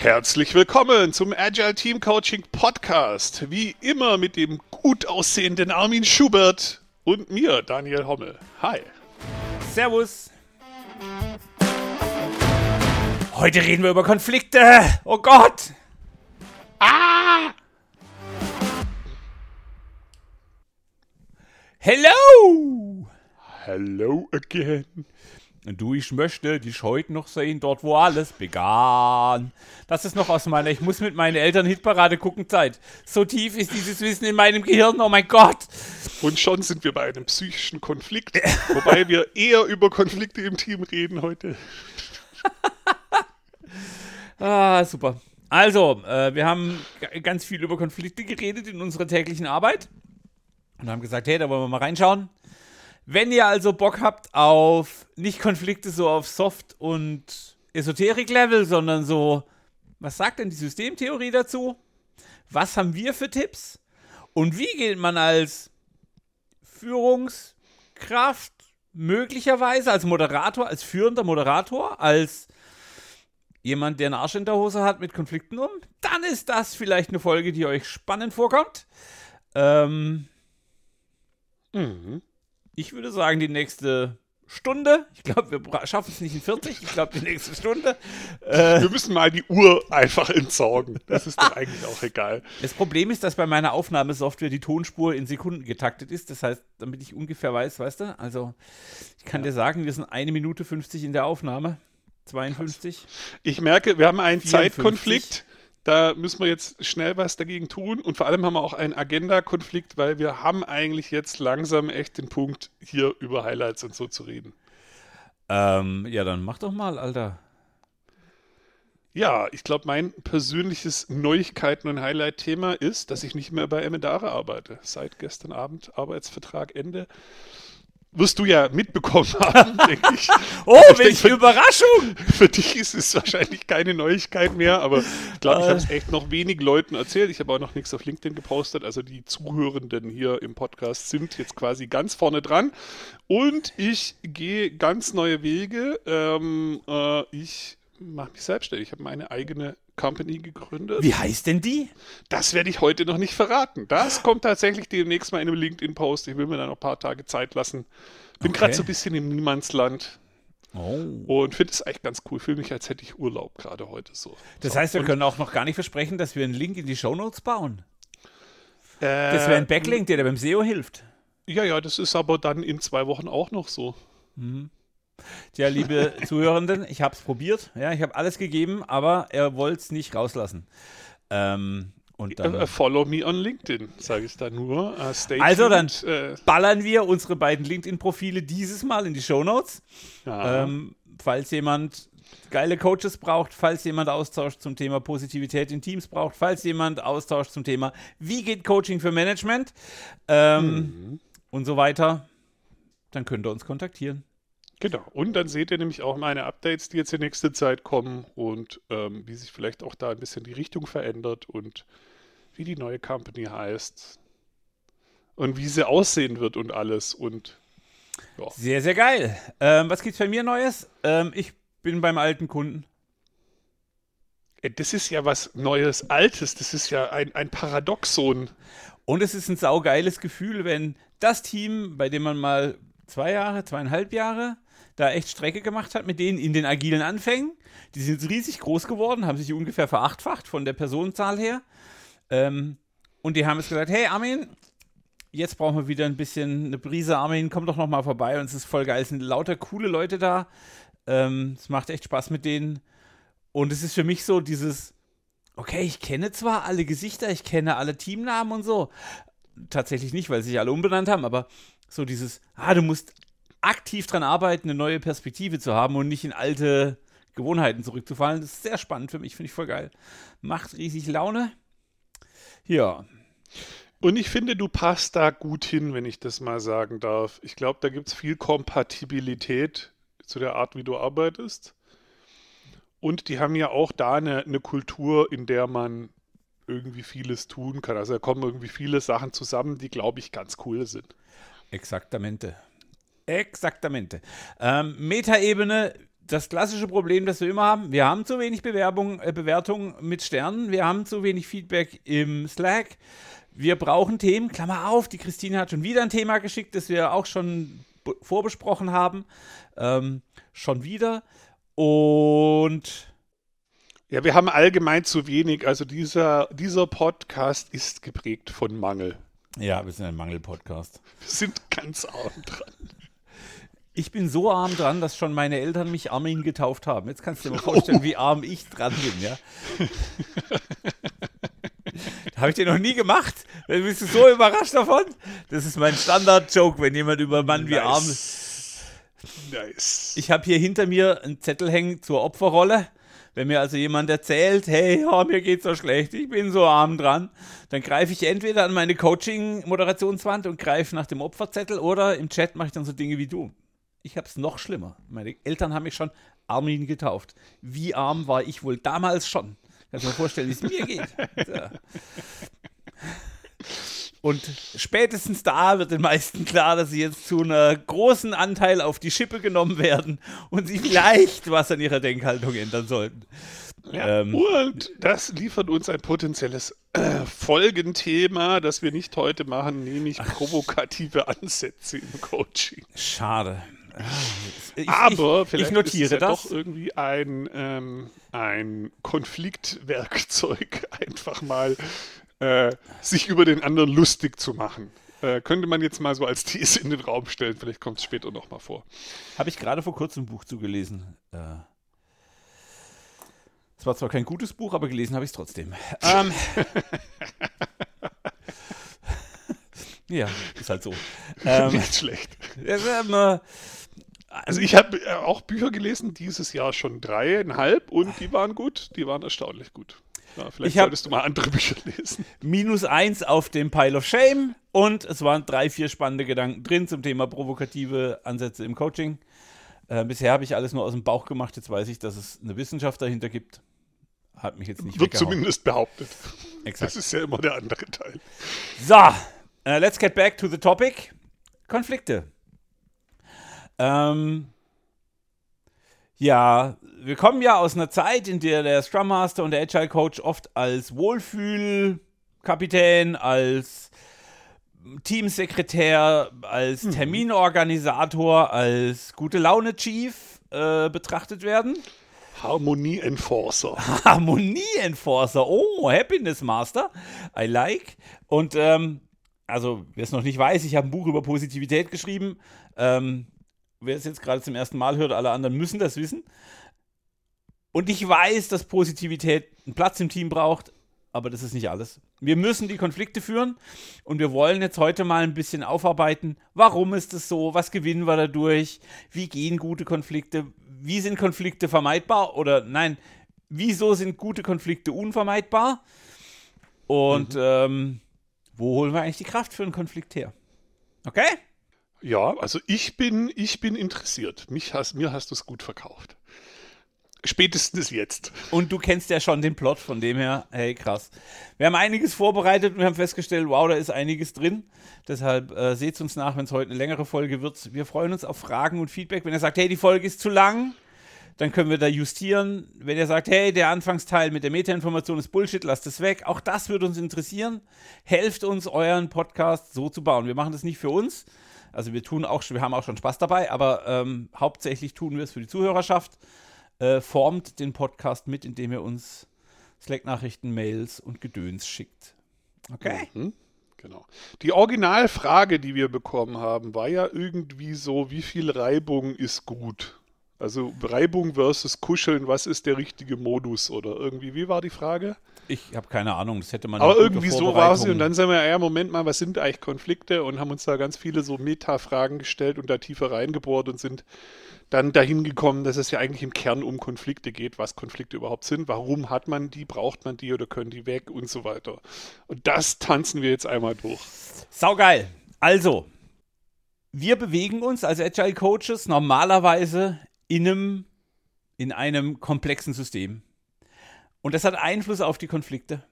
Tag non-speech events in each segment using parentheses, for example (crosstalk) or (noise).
Herzlich willkommen zum Agile Team Coaching Podcast. Wie immer mit dem gut aussehenden Armin Schubert und mir, Daniel Hommel. Hi. Servus. Heute reden wir über Konflikte. Oh Gott. Ah. Hello. Hello again. Du, ich möchte dich heute noch sehen, dort wo alles begann. Das ist noch aus meiner, ich muss mit meinen Eltern Hitparade gucken Zeit. So tief ist dieses Wissen in meinem Gehirn, oh mein Gott. Und schon sind wir bei einem psychischen Konflikt, wobei wir eher über Konflikte im Team reden heute. (laughs) ah, super. Also, äh, wir haben ganz viel über Konflikte geredet in unserer täglichen Arbeit und haben gesagt, hey, da wollen wir mal reinschauen. Wenn ihr also Bock habt auf nicht Konflikte so auf Soft- und Esoterik-Level, sondern so, was sagt denn die Systemtheorie dazu? Was haben wir für Tipps? Und wie geht man als Führungskraft möglicherweise, als Moderator, als führender Moderator, als jemand, der einen Arsch in der Hose hat mit Konflikten um, dann ist das vielleicht eine Folge, die euch spannend vorkommt. Ähm, mhm. Ich würde sagen, die nächste Stunde. Ich glaube, wir schaffen es nicht in 40. Ich glaube, die nächste Stunde. Äh, wir müssen mal die Uhr einfach entsorgen. Das ist doch eigentlich auch egal. Das Problem ist, dass bei meiner Aufnahmesoftware die Tonspur in Sekunden getaktet ist. Das heißt, damit ich ungefähr weiß, weißt du? Also, ich kann ja. dir sagen, wir sind eine Minute 50 in der Aufnahme. 52. Ich merke, wir haben einen 54. Zeitkonflikt. Da müssen wir jetzt schnell was dagegen tun und vor allem haben wir auch einen Agenda-Konflikt, weil wir haben eigentlich jetzt langsam echt den Punkt, hier über Highlights und so zu reden. Ähm, ja, dann mach doch mal, Alter. Ja, ich glaube, mein persönliches Neuigkeiten- und Highlight-Thema ist, dass ich nicht mehr bei Emedare arbeite. Seit gestern Abend Arbeitsvertrag Ende wirst du ja mitbekommen haben, (laughs) denke ich. oh, ich welche denk, Überraschung! Für dich ist es wahrscheinlich keine Neuigkeit mehr, aber ich glaube, ich habe es äh. echt noch wenig Leuten erzählt. Ich habe auch noch nichts auf LinkedIn gepostet. Also die Zuhörenden hier im Podcast sind jetzt quasi ganz vorne dran. Und ich gehe ganz neue Wege. Ähm, äh, ich mache mich selbstständig. Ich habe meine eigene Company gegründet. Wie heißt denn die? Das werde ich heute noch nicht verraten. Das kommt tatsächlich demnächst mal in einem LinkedIn-Post. Ich will mir da noch ein paar Tage Zeit lassen. Bin okay. gerade so ein bisschen im Niemandsland. Oh. Und finde es eigentlich ganz cool. Fühle mich, als hätte ich Urlaub gerade heute so. Das heißt, wir Und können auch noch gar nicht versprechen, dass wir einen Link in die Shownotes bauen. Äh, das wäre ein Backlink, der dir beim SEO hilft. Ja, ja, das ist aber dann in zwei Wochen auch noch so. Mhm. Tja, liebe Zuhörenden, ich habe es probiert. Ja, ich habe alles gegeben, aber er wollte es nicht rauslassen. Ähm, und dann, uh, follow me on LinkedIn, sage ich da nur. Uh, also dann uh, ballern wir unsere beiden LinkedIn-Profile dieses Mal in die Show Notes. Ja. Ähm, falls jemand geile Coaches braucht, falls jemand Austausch zum Thema Positivität in Teams braucht, falls jemand Austausch zum Thema, wie geht Coaching für Management ähm, mhm. und so weiter, dann könnt ihr uns kontaktieren. Genau. Und dann seht ihr nämlich auch meine Updates, die jetzt in nächster Zeit kommen und ähm, wie sich vielleicht auch da ein bisschen die Richtung verändert und wie die neue Company heißt und wie sie aussehen wird und alles. Und ja. Sehr, sehr geil. Ähm, was gibt's bei mir Neues? Ähm, ich bin beim alten Kunden. Äh, das ist ja was Neues, Altes. Das ist ja ein, ein Paradoxon. Und es ist ein saugeiles Gefühl, wenn das Team, bei dem man mal zwei Jahre, zweieinhalb Jahre da echt Strecke gemacht hat mit denen in den agilen Anfängen. Die sind riesig groß geworden, haben sich ungefähr verachtfacht von der Personenzahl her. Ähm, und die haben jetzt gesagt, hey Armin, jetzt brauchen wir wieder ein bisschen eine Brise. Armin, komm doch noch mal vorbei und es ist voll geil. Es sind lauter coole Leute da. Ähm, es macht echt Spaß mit denen. Und es ist für mich so dieses, okay, ich kenne zwar alle Gesichter, ich kenne alle Teamnamen und so. Tatsächlich nicht, weil sie sich alle umbenannt haben, aber so dieses, ah, du musst aktiv dran arbeiten, eine neue Perspektive zu haben und nicht in alte Gewohnheiten zurückzufallen. Das ist sehr spannend für mich, finde ich voll geil. Macht riesig Laune. Ja. Und ich finde, du passt da gut hin, wenn ich das mal sagen darf. Ich glaube, da gibt es viel Kompatibilität zu der Art, wie du arbeitest. Und die haben ja auch da eine, eine Kultur, in der man irgendwie vieles tun kann. Also da kommen irgendwie viele Sachen zusammen, die, glaube ich, ganz cool sind. Exaktamente. Exaktamente. Ähm, Metaebene, das klassische Problem, das wir immer haben. Wir haben zu wenig Bewerbung, äh, Bewertungen mit Sternen. Wir haben zu wenig Feedback im Slack. Wir brauchen Themen. Klammer auf, die Christine hat schon wieder ein Thema geschickt, das wir auch schon vorbesprochen haben. Ähm, schon wieder. Und. Ja, wir haben allgemein zu wenig. Also dieser, dieser Podcast ist geprägt von Mangel. Ja, wir sind ein Mangel-Podcast. Wir sind ganz arm dran. Ich bin so arm dran, dass schon meine Eltern mich Armin getauft haben. Jetzt kannst du dir mal vorstellen, oh. wie arm ich dran bin, ja. (laughs) Habe ich dir noch nie gemacht? Bist du so überrascht davon? Das ist mein Standard-Joke, wenn jemand über Mann nice. wie arm ist. Nice. Ich habe hier hinter mir einen Zettel hängen zur Opferrolle. Wenn mir also jemand erzählt, hey, oh, mir geht's so schlecht, ich bin so arm dran, dann greife ich entweder an meine Coaching-Moderationswand und greife nach dem Opferzettel oder im Chat mache ich dann so Dinge wie du ich habe es noch schlimmer. Meine Eltern haben mich schon Armin getauft. Wie arm war ich wohl damals schon? Kannst du mir vorstellen, wie es mir geht. Ja. Und spätestens da wird den meisten klar, dass sie jetzt zu einer großen Anteil auf die Schippe genommen werden und sie vielleicht was an ihrer Denkhaltung ändern sollten. Ja, ähm, und das liefert uns ein potenzielles äh, Folgenthema, das wir nicht heute machen, nämlich provokative Ansätze im Coaching. Schade. Ich, Aber ich, vielleicht ich notiere ist es ja das. doch irgendwie ein, ähm, ein Konfliktwerkzeug, (laughs) einfach mal äh, sich über den anderen lustig zu machen. Äh, könnte man jetzt mal so als These in den Raum stellen, vielleicht kommt es später nochmal vor. Habe ich gerade vor kurzem ein Buch zugelesen. Äh, es war zwar kein gutes Buch, aber gelesen habe ich es trotzdem. Ähm, (laughs) (laughs) ja, ist halt so. Ähm, Nicht schlecht. Ähm, also ich habe äh, auch Bücher gelesen, dieses Jahr schon dreieinhalb und die waren gut, die waren erstaunlich gut. Ja, vielleicht ich solltest du mal andere (laughs) Bücher lesen. Minus eins auf dem Pile of Shame und es waren drei, vier spannende Gedanken drin zum Thema provokative Ansätze im Coaching. Äh, bisher habe ich alles nur aus dem Bauch gemacht, jetzt weiß ich, dass es eine Wissenschaft dahinter gibt. Hat mich jetzt nicht Wird zumindest behauptet. Exakt. Das ist ja immer der andere Teil. So, uh, let's get back to the topic. Konflikte. Ähm, ja, wir kommen ja aus einer Zeit, in der der Scrum Master und der Agile Coach oft als Wohlfühlkapitän, als Teamsekretär, als mhm. Terminorganisator, als gute Laune Chief äh, betrachtet werden. Harmonie Enforcer. (laughs) Harmonie Enforcer. Oh, Happiness Master. I like. Und ähm, also, wer es noch nicht weiß, ich habe ein Buch über Positivität geschrieben. Ähm, wer es jetzt gerade zum ersten Mal hört, alle anderen müssen das wissen. Und ich weiß, dass Positivität einen Platz im Team braucht, aber das ist nicht alles. Wir müssen die Konflikte führen und wir wollen jetzt heute mal ein bisschen aufarbeiten, warum ist es so, was gewinnen wir dadurch, wie gehen gute Konflikte, wie sind Konflikte vermeidbar oder nein, wieso sind gute Konflikte unvermeidbar und mhm. ähm, wo holen wir eigentlich die Kraft für einen Konflikt her? Okay? Ja, also ich bin, ich bin interessiert. Mich hast, mir hast du es gut verkauft. Spätestens jetzt. Und du kennst ja schon den Plot, von dem her, hey, krass. Wir haben einiges vorbereitet und wir haben festgestellt, wow, da ist einiges drin. Deshalb äh, seht uns nach, wenn es heute eine längere Folge wird. Wir freuen uns auf Fragen und Feedback. Wenn ihr sagt, hey, die Folge ist zu lang, dann können wir da justieren. Wenn ihr sagt, hey, der Anfangsteil mit der Metainformation ist Bullshit, lasst es weg. Auch das würde uns interessieren. Helft uns, euren Podcast so zu bauen. Wir machen das nicht für uns, also wir tun auch, wir haben auch schon Spaß dabei, aber ähm, hauptsächlich tun wir es für die Zuhörerschaft. Äh, formt den Podcast mit, indem ihr uns Slack-Nachrichten, Mails und Gedöns schickt. Okay? Mhm. Genau. Die Originalfrage, die wir bekommen haben, war ja irgendwie so, wie viel Reibung ist gut? Also Reibung versus Kuscheln, was ist der richtige Modus oder irgendwie, wie war die Frage? Ich habe keine Ahnung, das hätte man. Aber irgendwie so war sie und dann sind wir, ja, Moment mal, was sind eigentlich Konflikte und haben uns da ganz viele so Meta-Fragen gestellt und da tiefer reingebohrt und sind dann dahin gekommen, dass es ja eigentlich im Kern um Konflikte geht, was Konflikte überhaupt sind, warum hat man die, braucht man die oder können die weg und so weiter. Und das tanzen wir jetzt einmal durch. Saugeil. Also, wir bewegen uns als Agile Coaches normalerweise in einem, in einem komplexen System. Und das hat Einfluss auf die Konflikte,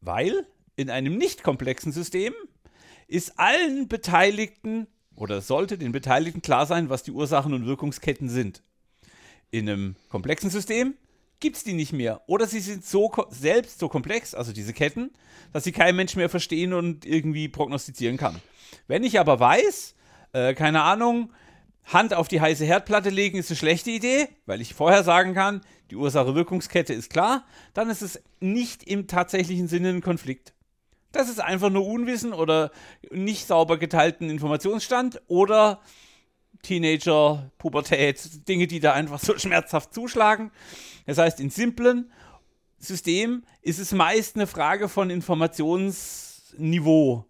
weil in einem nicht komplexen System ist allen Beteiligten oder sollte den Beteiligten klar sein, was die Ursachen und Wirkungsketten sind. In einem komplexen System gibt es die nicht mehr. Oder sie sind so selbst so komplex, also diese Ketten, dass sie kein Mensch mehr verstehen und irgendwie prognostizieren kann. Wenn ich aber weiß, äh, keine Ahnung, Hand auf die heiße Herdplatte legen ist eine schlechte Idee, weil ich vorher sagen kann, die Ursache-Wirkungskette ist klar, dann ist es nicht im tatsächlichen Sinne ein Konflikt. Das ist einfach nur Unwissen oder nicht sauber geteilten Informationsstand oder Teenager, Pubertät, Dinge, die da einfach so (laughs) schmerzhaft zuschlagen. Das heißt, in simplen Systemen ist es meist eine Frage von Informationsniveau.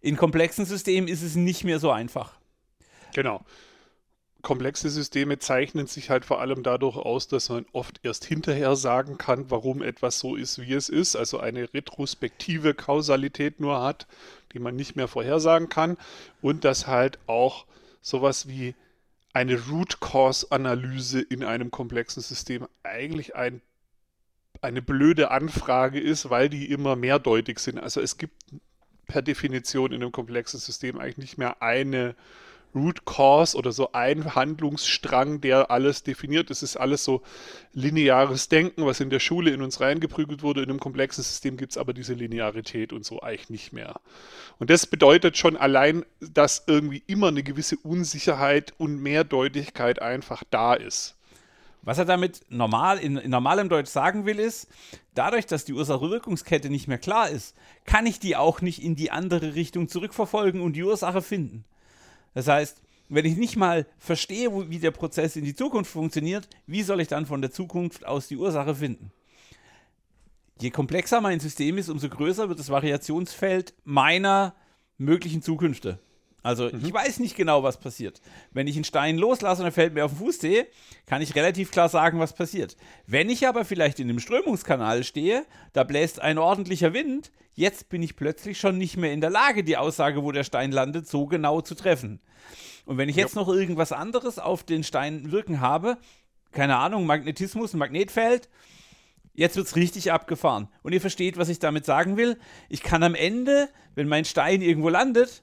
In komplexen Systemen ist es nicht mehr so einfach. Genau komplexe Systeme zeichnen sich halt vor allem dadurch aus, dass man oft erst hinterher sagen kann, warum etwas so ist, wie es ist, also eine retrospektive Kausalität nur hat, die man nicht mehr vorhersagen kann und dass halt auch sowas wie eine Root Cause Analyse in einem komplexen System eigentlich ein, eine blöde Anfrage ist, weil die immer mehrdeutig sind. Also es gibt per Definition in einem komplexen System eigentlich nicht mehr eine Root Cause oder so ein Handlungsstrang, der alles definiert. Es ist alles so lineares Denken, was in der Schule in uns reingeprügelt wurde. In einem komplexen System gibt es aber diese Linearität und so eigentlich nicht mehr. Und das bedeutet schon allein, dass irgendwie immer eine gewisse Unsicherheit und Mehrdeutigkeit einfach da ist. Was er damit normal, in, in, normalem Deutsch sagen will, ist, dadurch, dass die Ursache-Wirkungskette nicht mehr klar ist, kann ich die auch nicht in die andere Richtung zurückverfolgen und die Ursache finden. Das heißt, wenn ich nicht mal verstehe, wie der Prozess in die Zukunft funktioniert, wie soll ich dann von der Zukunft aus die Ursache finden? Je komplexer mein System ist, umso größer wird das Variationsfeld meiner möglichen Zukünfte. Also mhm. ich weiß nicht genau, was passiert. Wenn ich einen Stein loslasse und er fällt mir auf den Fußzeh, kann ich relativ klar sagen, was passiert. Wenn ich aber vielleicht in einem Strömungskanal stehe, da bläst ein ordentlicher Wind, jetzt bin ich plötzlich schon nicht mehr in der Lage, die Aussage, wo der Stein landet, so genau zu treffen. Und wenn ich jetzt ja. noch irgendwas anderes auf den Stein wirken habe, keine Ahnung, Magnetismus, ein Magnetfeld, Jetzt wird es richtig abgefahren. Und ihr versteht, was ich damit sagen will. Ich kann am Ende, wenn mein Stein irgendwo landet,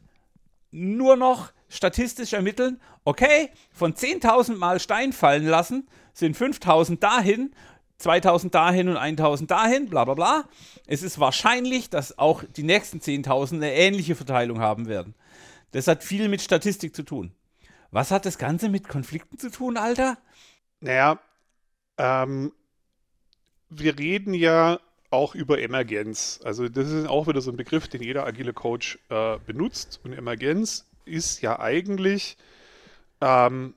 nur noch statistisch ermitteln, okay, von 10.000 Mal Stein fallen lassen, sind 5.000 dahin, 2.000 dahin und 1.000 dahin, bla bla bla. Es ist wahrscheinlich, dass auch die nächsten 10.000 eine ähnliche Verteilung haben werden. Das hat viel mit Statistik zu tun. Was hat das Ganze mit Konflikten zu tun, Alter? Naja, ähm, wir reden ja auch über Emergenz. Also das ist auch wieder so ein Begriff, den jeder agile Coach äh, benutzt. Und Emergenz ist ja eigentlich ähm,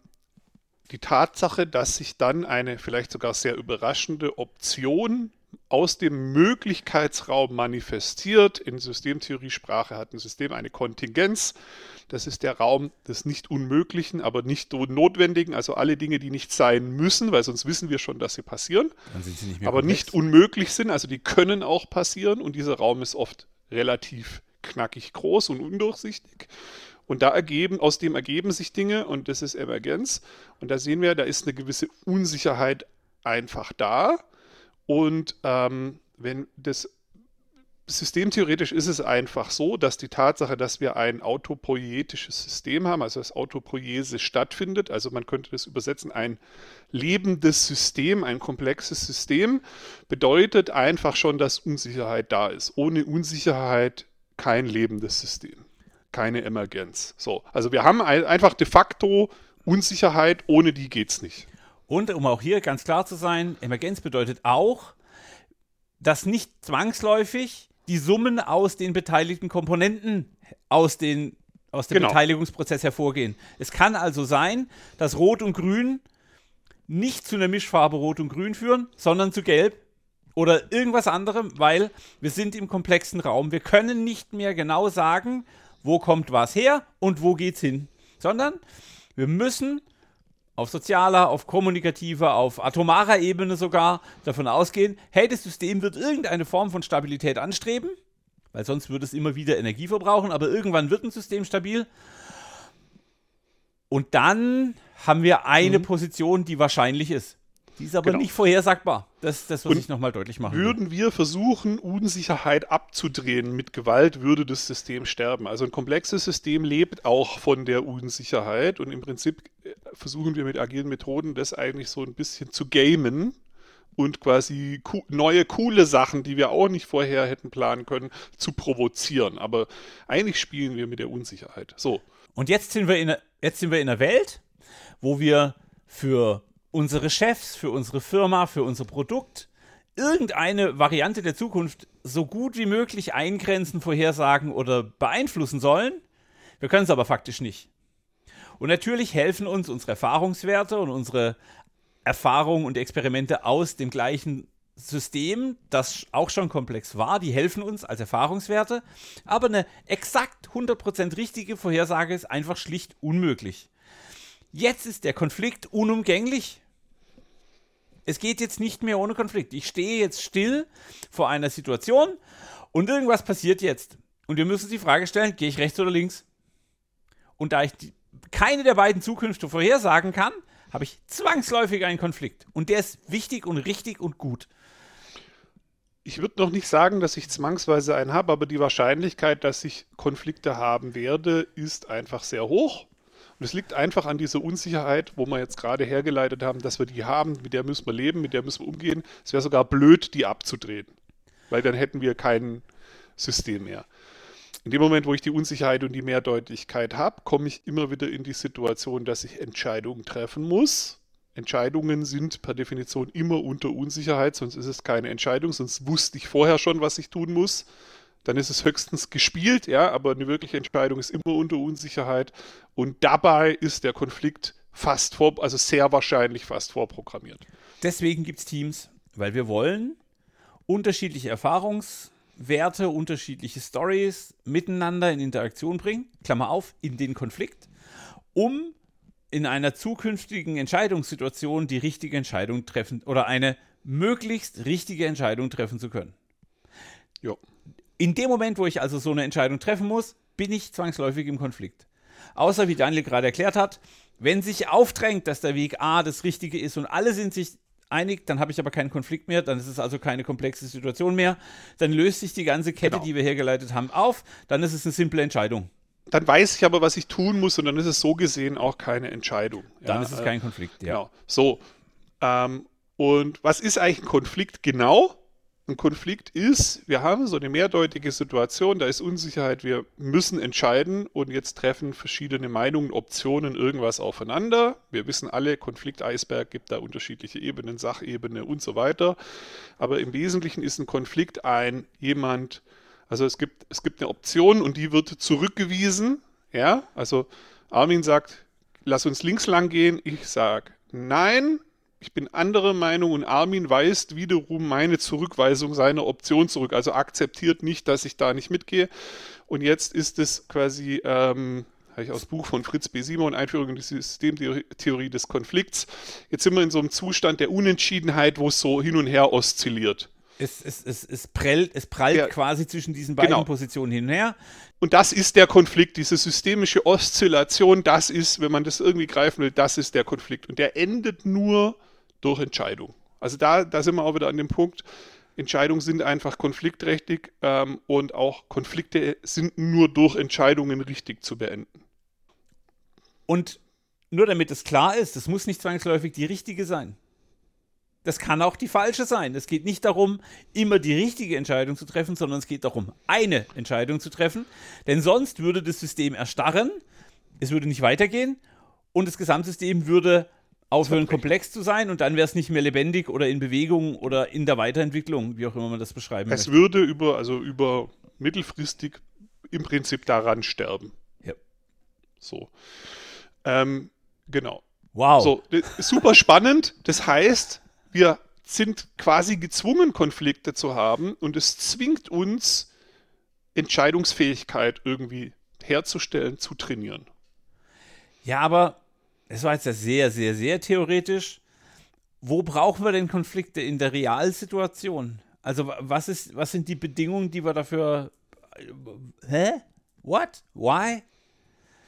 die Tatsache, dass sich dann eine vielleicht sogar sehr überraschende Option aus dem Möglichkeitsraum manifestiert. In Systemtheoriesprache hat ein System eine Kontingenz. Das ist der Raum des nicht Unmöglichen, aber nicht Notwendigen, also alle Dinge, die nicht sein müssen, weil sonst wissen wir schon, dass sie passieren, sie nicht aber komplex. nicht unmöglich sind, also die können auch passieren und dieser Raum ist oft relativ knackig groß und undurchsichtig. Und da ergeben, aus dem ergeben sich Dinge und das ist Emergenz. Und da sehen wir, da ist eine gewisse Unsicherheit einfach da. Und ähm, wenn das Systemtheoretisch ist es einfach so, dass die Tatsache, dass wir ein autopoietisches System haben, also dass Autopoiese stattfindet, also man könnte das übersetzen, ein lebendes System, ein komplexes System, bedeutet einfach schon, dass Unsicherheit da ist. Ohne Unsicherheit kein lebendes System, keine Emergenz. So, also wir haben einfach de facto Unsicherheit, ohne die geht es nicht. Und um auch hier ganz klar zu sein, Emergenz bedeutet auch, dass nicht zwangsläufig die Summen aus den beteiligten Komponenten aus, den, aus dem genau. Beteiligungsprozess hervorgehen. Es kann also sein, dass Rot und Grün nicht zu einer Mischfarbe Rot und Grün führen, sondern zu Gelb oder irgendwas anderem, weil wir sind im komplexen Raum. Wir können nicht mehr genau sagen, wo kommt was her und wo geht's hin, sondern wir müssen auf sozialer, auf kommunikativer, auf atomarer Ebene sogar davon ausgehen, hey, das System wird irgendeine Form von Stabilität anstreben, weil sonst würde es immer wieder Energie verbrauchen, aber irgendwann wird ein System stabil. Und dann haben wir eine mhm. Position, die wahrscheinlich ist. Die ist aber genau. nicht vorhersagbar. Das, das muss ich nochmal deutlich machen. Würden wir versuchen, Unsicherheit abzudrehen mit Gewalt, würde das System sterben. Also ein komplexes System lebt auch von der Unsicherheit und im Prinzip versuchen wir mit agilen Methoden das eigentlich so ein bisschen zu gamen und quasi neue coole Sachen, die wir auch nicht vorher hätten planen können, zu provozieren. Aber eigentlich spielen wir mit der Unsicherheit. So. Und jetzt sind wir in, jetzt sind wir in einer Welt, wo wir für unsere Chefs, für unsere Firma, für unser Produkt irgendeine Variante der Zukunft so gut wie möglich eingrenzen, vorhersagen oder beeinflussen sollen. Wir können es aber faktisch nicht. Und natürlich helfen uns unsere Erfahrungswerte und unsere Erfahrungen und Experimente aus dem gleichen System, das auch schon komplex war, die helfen uns als Erfahrungswerte, aber eine exakt 100% richtige Vorhersage ist einfach schlicht unmöglich. Jetzt ist der Konflikt unumgänglich. Es geht jetzt nicht mehr ohne Konflikt. Ich stehe jetzt still vor einer Situation und irgendwas passiert jetzt. Und wir müssen uns die Frage stellen, gehe ich rechts oder links? Und da ich die, keine der beiden Zukünfte vorhersagen kann, habe ich zwangsläufig einen Konflikt. Und der ist wichtig und richtig und gut. Ich würde noch nicht sagen, dass ich zwangsweise einen habe, aber die Wahrscheinlichkeit, dass ich Konflikte haben werde, ist einfach sehr hoch. Und es liegt einfach an dieser Unsicherheit, wo wir jetzt gerade hergeleitet haben, dass wir die haben, mit der müssen wir leben, mit der müssen wir umgehen. Es wäre sogar blöd, die abzudrehen, weil dann hätten wir kein System mehr. In dem Moment, wo ich die Unsicherheit und die Mehrdeutigkeit habe, komme ich immer wieder in die Situation, dass ich Entscheidungen treffen muss. Entscheidungen sind per Definition immer unter Unsicherheit, sonst ist es keine Entscheidung, sonst wusste ich vorher schon, was ich tun muss. Dann ist es höchstens gespielt, ja, aber eine wirkliche Entscheidung ist immer unter Unsicherheit. Und dabei ist der Konflikt fast vor, also sehr wahrscheinlich fast vorprogrammiert. Deswegen gibt es Teams, weil wir wollen unterschiedliche Erfahrungs- Werte, unterschiedliche Stories miteinander in Interaktion bringen, Klammer auf, in den Konflikt, um in einer zukünftigen Entscheidungssituation die richtige Entscheidung treffen oder eine möglichst richtige Entscheidung treffen zu können. Jo. In dem Moment, wo ich also so eine Entscheidung treffen muss, bin ich zwangsläufig im Konflikt. Außer, wie Daniel gerade erklärt hat, wenn sich aufdrängt, dass der Weg A das Richtige ist und alle sind sich einig, dann habe ich aber keinen Konflikt mehr, dann ist es also keine komplexe Situation mehr. Dann löst sich die ganze Kette, genau. die wir hergeleitet haben, auf. Dann ist es eine simple Entscheidung. Dann weiß ich aber, was ich tun muss und dann ist es so gesehen auch keine Entscheidung. Dann ja, ist es kein Konflikt, ja. Genau. So. Ähm, und was ist eigentlich ein Konflikt genau? Ein Konflikt ist, wir haben so eine mehrdeutige Situation, da ist Unsicherheit, wir müssen entscheiden und jetzt treffen verschiedene Meinungen, Optionen, irgendwas aufeinander. Wir wissen alle, Konflikteisberg gibt da unterschiedliche Ebenen, Sachebene und so weiter. Aber im Wesentlichen ist ein Konflikt ein jemand, also es gibt, es gibt eine Option und die wird zurückgewiesen. Ja, also Armin sagt, lass uns links lang gehen. Ich sage, nein, ich bin anderer Meinung und Armin weist wiederum meine Zurückweisung seiner Option zurück. Also akzeptiert nicht, dass ich da nicht mitgehe. Und jetzt ist es quasi, ähm, habe ich aus Buch von Fritz B. Simon, Einführung in die Systemtheorie des Konflikts. Jetzt sind wir in so einem Zustand der Unentschiedenheit, wo es so hin und her oszilliert. Es, es, es, es, prellt, es prallt ja, quasi zwischen diesen beiden genau. Positionen hin und her. Und das ist der Konflikt, diese systemische Oszillation, das ist, wenn man das irgendwie greifen will, das ist der Konflikt. Und der endet nur durch Entscheidung. Also da, da sind wir auch wieder an dem Punkt, Entscheidungen sind einfach konfliktträchtig ähm, und auch Konflikte sind nur durch Entscheidungen richtig zu beenden. Und nur damit es klar ist, es muss nicht zwangsläufig die richtige sein. Das kann auch die falsche sein. Es geht nicht darum, immer die richtige Entscheidung zu treffen, sondern es geht darum, eine Entscheidung zu treffen. Denn sonst würde das System erstarren, es würde nicht weitergehen und das Gesamtsystem würde aufhören, komplex zu sein und dann wäre es nicht mehr lebendig oder in Bewegung oder in der Weiterentwicklung, wie auch immer man das beschreiben Es möchte. würde über, also über mittelfristig im Prinzip daran sterben. Ja. So. Ähm, genau. Wow. So, super spannend. Das heißt, wir sind quasi gezwungen, Konflikte zu haben und es zwingt uns, Entscheidungsfähigkeit irgendwie herzustellen, zu trainieren. Ja, aber es war jetzt ja sehr, sehr, sehr theoretisch. Wo brauchen wir denn Konflikte in der Realsituation? Also was ist, was sind die Bedingungen, die wir dafür? Hä? What? Why?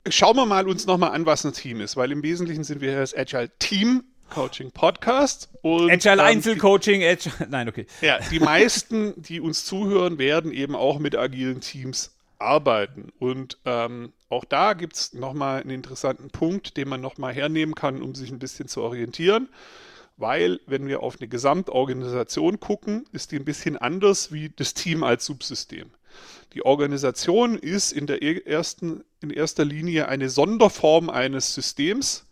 Schauen wir mal uns nochmal an, was ein Team ist, weil im Wesentlichen sind wir das Agile Team Coaching Podcast. Und, Agile Einzelcoaching, Agile, (laughs) nein, okay. Ja, die meisten, die uns zuhören, werden eben auch mit agilen Teams arbeiten. Und ähm, auch da gibt es nochmal einen interessanten Punkt, den man nochmal hernehmen kann, um sich ein bisschen zu orientieren. Weil, wenn wir auf eine Gesamtorganisation gucken, ist die ein bisschen anders wie das Team als Subsystem. Die Organisation ist in, der ersten, in erster Linie eine Sonderform eines Systems,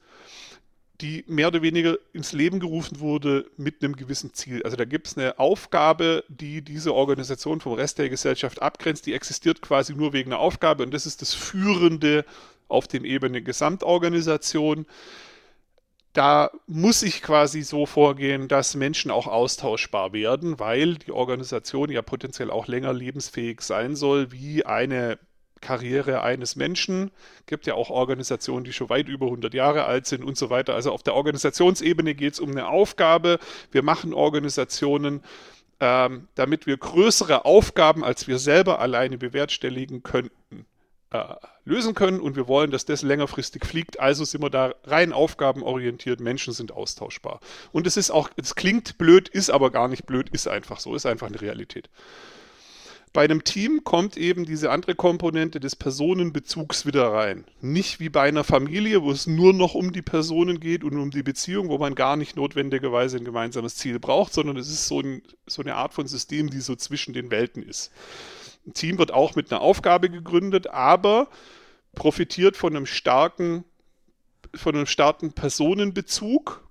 die mehr oder weniger ins Leben gerufen wurde mit einem gewissen Ziel. Also da gibt es eine Aufgabe, die diese Organisation vom Rest der Gesellschaft abgrenzt, die existiert quasi nur wegen einer Aufgabe und das ist das Führende auf den Ebene Gesamtorganisation. Da muss ich quasi so vorgehen, dass Menschen auch austauschbar werden, weil die Organisation ja potenziell auch länger lebensfähig sein soll wie eine Karriere eines Menschen. Gibt ja auch Organisationen, die schon weit über 100 Jahre alt sind und so weiter. Also auf der Organisationsebene geht es um eine Aufgabe. Wir machen Organisationen, ähm, damit wir größere Aufgaben, als wir selber alleine bewerkstelligen könnten, äh, lösen können. Und wir wollen, dass das längerfristig fliegt. Also sind wir da rein aufgabenorientiert. Menschen sind austauschbar. Und es ist auch, es klingt blöd, ist aber gar nicht blöd, ist einfach so, ist einfach eine Realität. Bei einem Team kommt eben diese andere Komponente des Personenbezugs wieder rein. Nicht wie bei einer Familie, wo es nur noch um die Personen geht und um die Beziehung, wo man gar nicht notwendigerweise ein gemeinsames Ziel braucht, sondern es ist so, ein, so eine Art von System, die so zwischen den Welten ist. Ein Team wird auch mit einer Aufgabe gegründet, aber profitiert von einem starken, von einem starken Personenbezug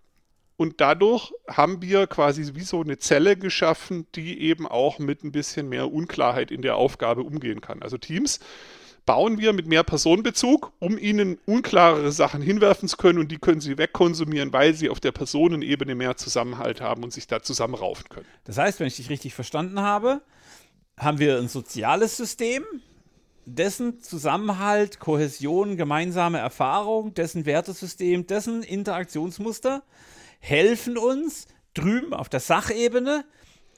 und dadurch haben wir quasi wie so eine Zelle geschaffen, die eben auch mit ein bisschen mehr Unklarheit in der Aufgabe umgehen kann. Also Teams bauen wir mit mehr Personenbezug, um ihnen unklarere Sachen hinwerfen zu können und die können sie wegkonsumieren, weil sie auf der Personenebene mehr Zusammenhalt haben und sich da zusammenraufen können. Das heißt, wenn ich dich richtig verstanden habe, haben wir ein soziales System, dessen Zusammenhalt, Kohäsion, gemeinsame Erfahrung, dessen Wertesystem, dessen Interaktionsmuster helfen uns drüben auf der Sachebene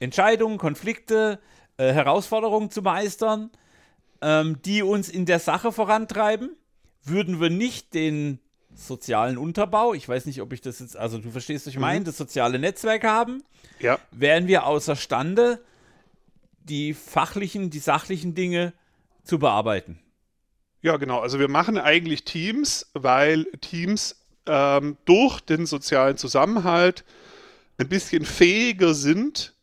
Entscheidungen, Konflikte, äh, Herausforderungen zu meistern, ähm, die uns in der Sache vorantreiben. Würden wir nicht den sozialen Unterbau, ich weiß nicht, ob ich das jetzt, also du verstehst, was ich meine, mhm. das soziale Netzwerk haben, ja. wären wir außerstande, die fachlichen, die sachlichen Dinge zu bearbeiten. Ja, genau. Also wir machen eigentlich Teams, weil Teams ähm, durch den sozialen Zusammenhalt ein bisschen fähiger sind,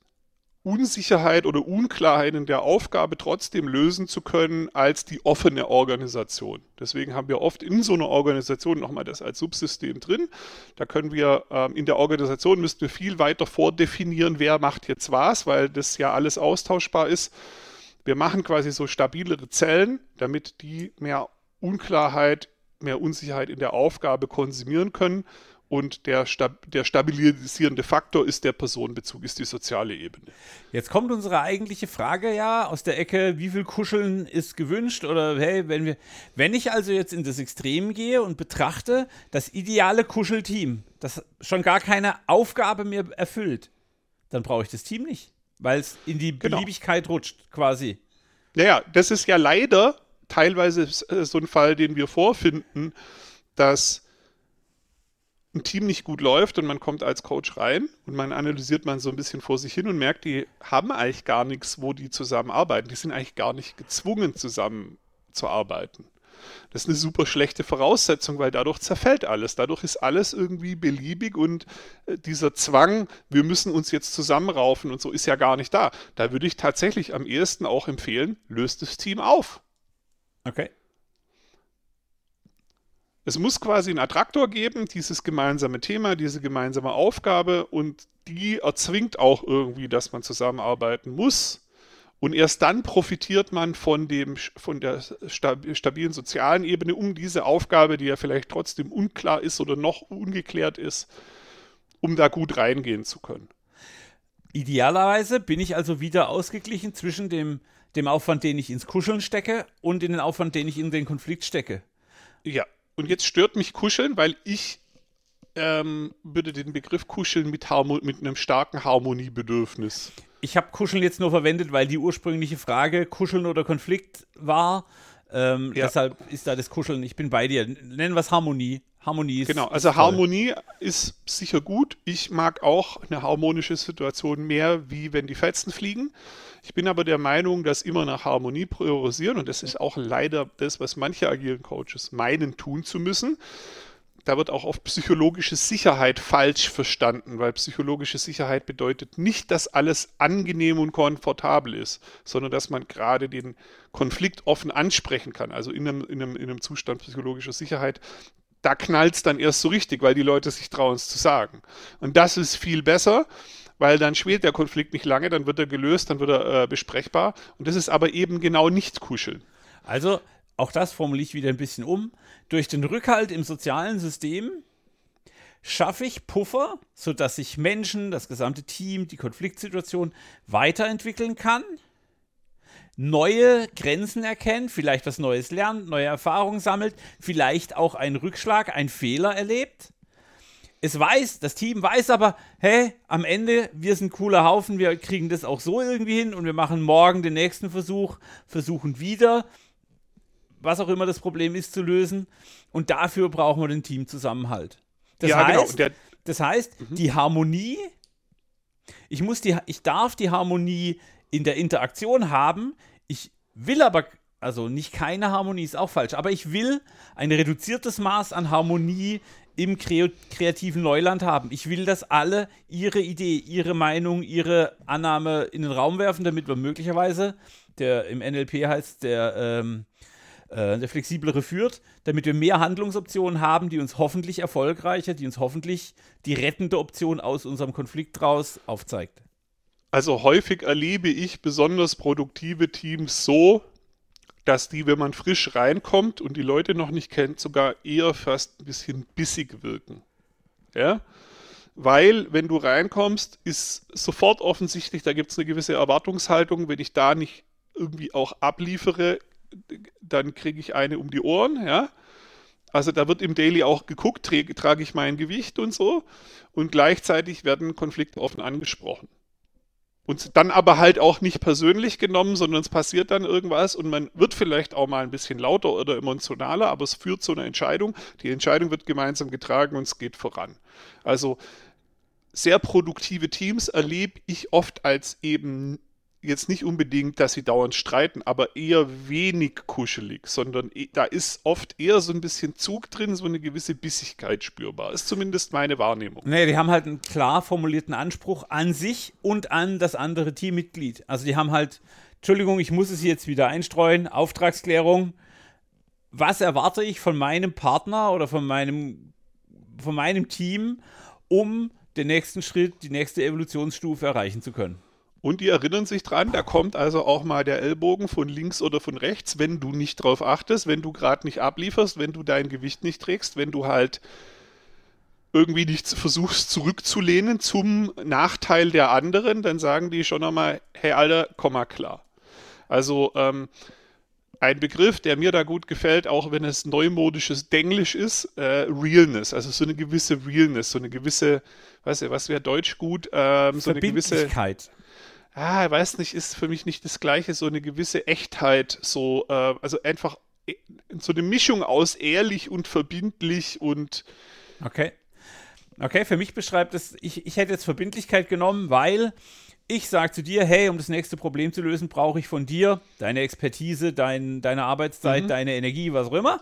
Unsicherheit oder Unklarheit in der Aufgabe trotzdem lösen zu können als die offene Organisation. Deswegen haben wir oft in so einer Organisation nochmal das als Subsystem drin. Da können wir ähm, in der Organisation müssten wir viel weiter vordefinieren, wer macht jetzt was, weil das ja alles austauschbar ist. Wir machen quasi so stabilere Zellen, damit die mehr Unklarheit mehr Unsicherheit in der Aufgabe konsumieren können. Und der, Stab der stabilisierende Faktor ist der Personenbezug, ist die soziale Ebene. Jetzt kommt unsere eigentliche Frage ja aus der Ecke, wie viel Kuscheln ist gewünscht? Oder hey, wenn wir, wenn ich also jetzt in das Extrem gehe und betrachte, das ideale Kuschelteam, das schon gar keine Aufgabe mehr erfüllt, dann brauche ich das Team nicht, weil es in die genau. Beliebigkeit rutscht, quasi. Naja, das ist ja leider teilweise äh, so ein Fall, den wir vorfinden, dass ein Team nicht gut läuft und man kommt als Coach rein und man analysiert man so ein bisschen vor sich hin und merkt, die haben eigentlich gar nichts, wo die zusammenarbeiten. Die sind eigentlich gar nicht gezwungen, zusammenzuarbeiten. Das ist eine super schlechte Voraussetzung, weil dadurch zerfällt alles. Dadurch ist alles irgendwie beliebig und äh, dieser Zwang, wir müssen uns jetzt zusammenraufen und so ist ja gar nicht da. Da würde ich tatsächlich am ehesten auch empfehlen, löst das Team auf. Okay. Es muss quasi einen Attraktor geben, dieses gemeinsame Thema, diese gemeinsame Aufgabe und die erzwingt auch irgendwie, dass man zusammenarbeiten muss. Und erst dann profitiert man von, dem, von der stabilen sozialen Ebene, um diese Aufgabe, die ja vielleicht trotzdem unklar ist oder noch ungeklärt ist, um da gut reingehen zu können. Idealerweise bin ich also wieder ausgeglichen zwischen dem dem Aufwand, den ich ins Kuscheln stecke und in den Aufwand, den ich in den Konflikt stecke. Ja, und jetzt stört mich Kuscheln, weil ich ähm, würde den Begriff Kuscheln mit, mit einem starken Harmoniebedürfnis. Ich habe Kuscheln jetzt nur verwendet, weil die ursprüngliche Frage Kuscheln oder Konflikt war. Ähm, ja. Deshalb ist da das Kuscheln, ich bin bei dir. Nennen wir es Harmonie. Harmonie ist. Genau, also ist Harmonie ist sicher gut. Ich mag auch eine harmonische Situation mehr, wie wenn die Fetzen fliegen. Ich bin aber der Meinung, dass immer nach Harmonie priorisieren, und das ist auch leider das, was manche agilen Coaches meinen, tun zu müssen. Da wird auch oft psychologische Sicherheit falsch verstanden, weil psychologische Sicherheit bedeutet nicht, dass alles angenehm und komfortabel ist, sondern dass man gerade den Konflikt offen ansprechen kann. Also in einem, in einem, in einem Zustand psychologischer Sicherheit da knallt es dann erst so richtig, weil die Leute sich trauen, es zu sagen. Und das ist viel besser, weil dann schwelt der Konflikt nicht lange, dann wird er gelöst, dann wird er äh, besprechbar. Und das ist aber eben genau nicht kuscheln. Also, auch das formuliere ich wieder ein bisschen um. Durch den Rückhalt im sozialen System schaffe ich Puffer, sodass sich Menschen, das gesamte Team, die Konfliktsituation weiterentwickeln kann neue Grenzen erkennt, vielleicht was Neues lernt, neue Erfahrungen sammelt, vielleicht auch einen Rückschlag, einen Fehler erlebt. Es weiß, das Team weiß aber, hey, am Ende, wir sind ein cooler Haufen, wir kriegen das auch so irgendwie hin und wir machen morgen den nächsten Versuch, versuchen wieder, was auch immer das Problem ist, zu lösen. Und dafür brauchen wir den Teamzusammenhalt. Das ja, genau. heißt, genau. das heißt, mhm. die Harmonie, ich muss die, ich darf die Harmonie in der Interaktion haben. Ich will aber, also nicht keine Harmonie ist auch falsch, aber ich will ein reduziertes Maß an Harmonie im kreativen Neuland haben. Ich will, dass alle ihre Idee, ihre Meinung, ihre Annahme in den Raum werfen, damit wir möglicherweise, der im NLP heißt, der, ähm, äh, der flexiblere führt, damit wir mehr Handlungsoptionen haben, die uns hoffentlich erfolgreicher, die uns hoffentlich die rettende Option aus unserem Konflikt raus aufzeigt. Also häufig erlebe ich besonders produktive Teams so, dass die, wenn man frisch reinkommt und die Leute noch nicht kennt, sogar eher fast ein bisschen bissig wirken. Ja? Weil, wenn du reinkommst, ist sofort offensichtlich, da gibt es eine gewisse Erwartungshaltung. Wenn ich da nicht irgendwie auch abliefere, dann kriege ich eine um die Ohren, ja. Also da wird im Daily auch geguckt, trage ich mein Gewicht und so. Und gleichzeitig werden Konflikte offen angesprochen. Und dann aber halt auch nicht persönlich genommen, sondern es passiert dann irgendwas und man wird vielleicht auch mal ein bisschen lauter oder emotionaler, aber es führt zu einer Entscheidung. Die Entscheidung wird gemeinsam getragen und es geht voran. Also sehr produktive Teams erlebe ich oft als eben jetzt nicht unbedingt, dass sie dauernd streiten, aber eher wenig kuschelig, sondern e, da ist oft eher so ein bisschen Zug drin, so eine gewisse Bissigkeit spürbar. Ist zumindest meine Wahrnehmung. Nee, die haben halt einen klar formulierten Anspruch an sich und an das andere Teammitglied. Also die haben halt, Entschuldigung, ich muss es jetzt wieder einstreuen, Auftragsklärung. Was erwarte ich von meinem Partner oder von meinem, von meinem Team, um den nächsten Schritt, die nächste Evolutionsstufe erreichen zu können? Und die erinnern sich dran, da kommt also auch mal der Ellbogen von links oder von rechts, wenn du nicht drauf achtest, wenn du gerade nicht ablieferst, wenn du dein Gewicht nicht trägst, wenn du halt irgendwie nicht versuchst zurückzulehnen zum Nachteil der anderen, dann sagen die schon einmal, hey Alter, komm mal klar. Also ähm, ein Begriff, der mir da gut gefällt, auch wenn es neumodisches Denglisch ist, äh, Realness, also so eine gewisse Realness, so eine gewisse, weißt du, was wäre Deutsch gut, ähm, so eine gewisse ah, ich weiß nicht, ist für mich nicht das Gleiche, so eine gewisse Echtheit, so, äh, also einfach äh, so eine Mischung aus ehrlich und verbindlich und. Okay. Okay, für mich beschreibt es, ich, ich hätte jetzt Verbindlichkeit genommen, weil ich sage zu dir, hey, um das nächste Problem zu lösen, brauche ich von dir deine Expertise, dein, deine Arbeitszeit, mhm. deine Energie, was auch immer.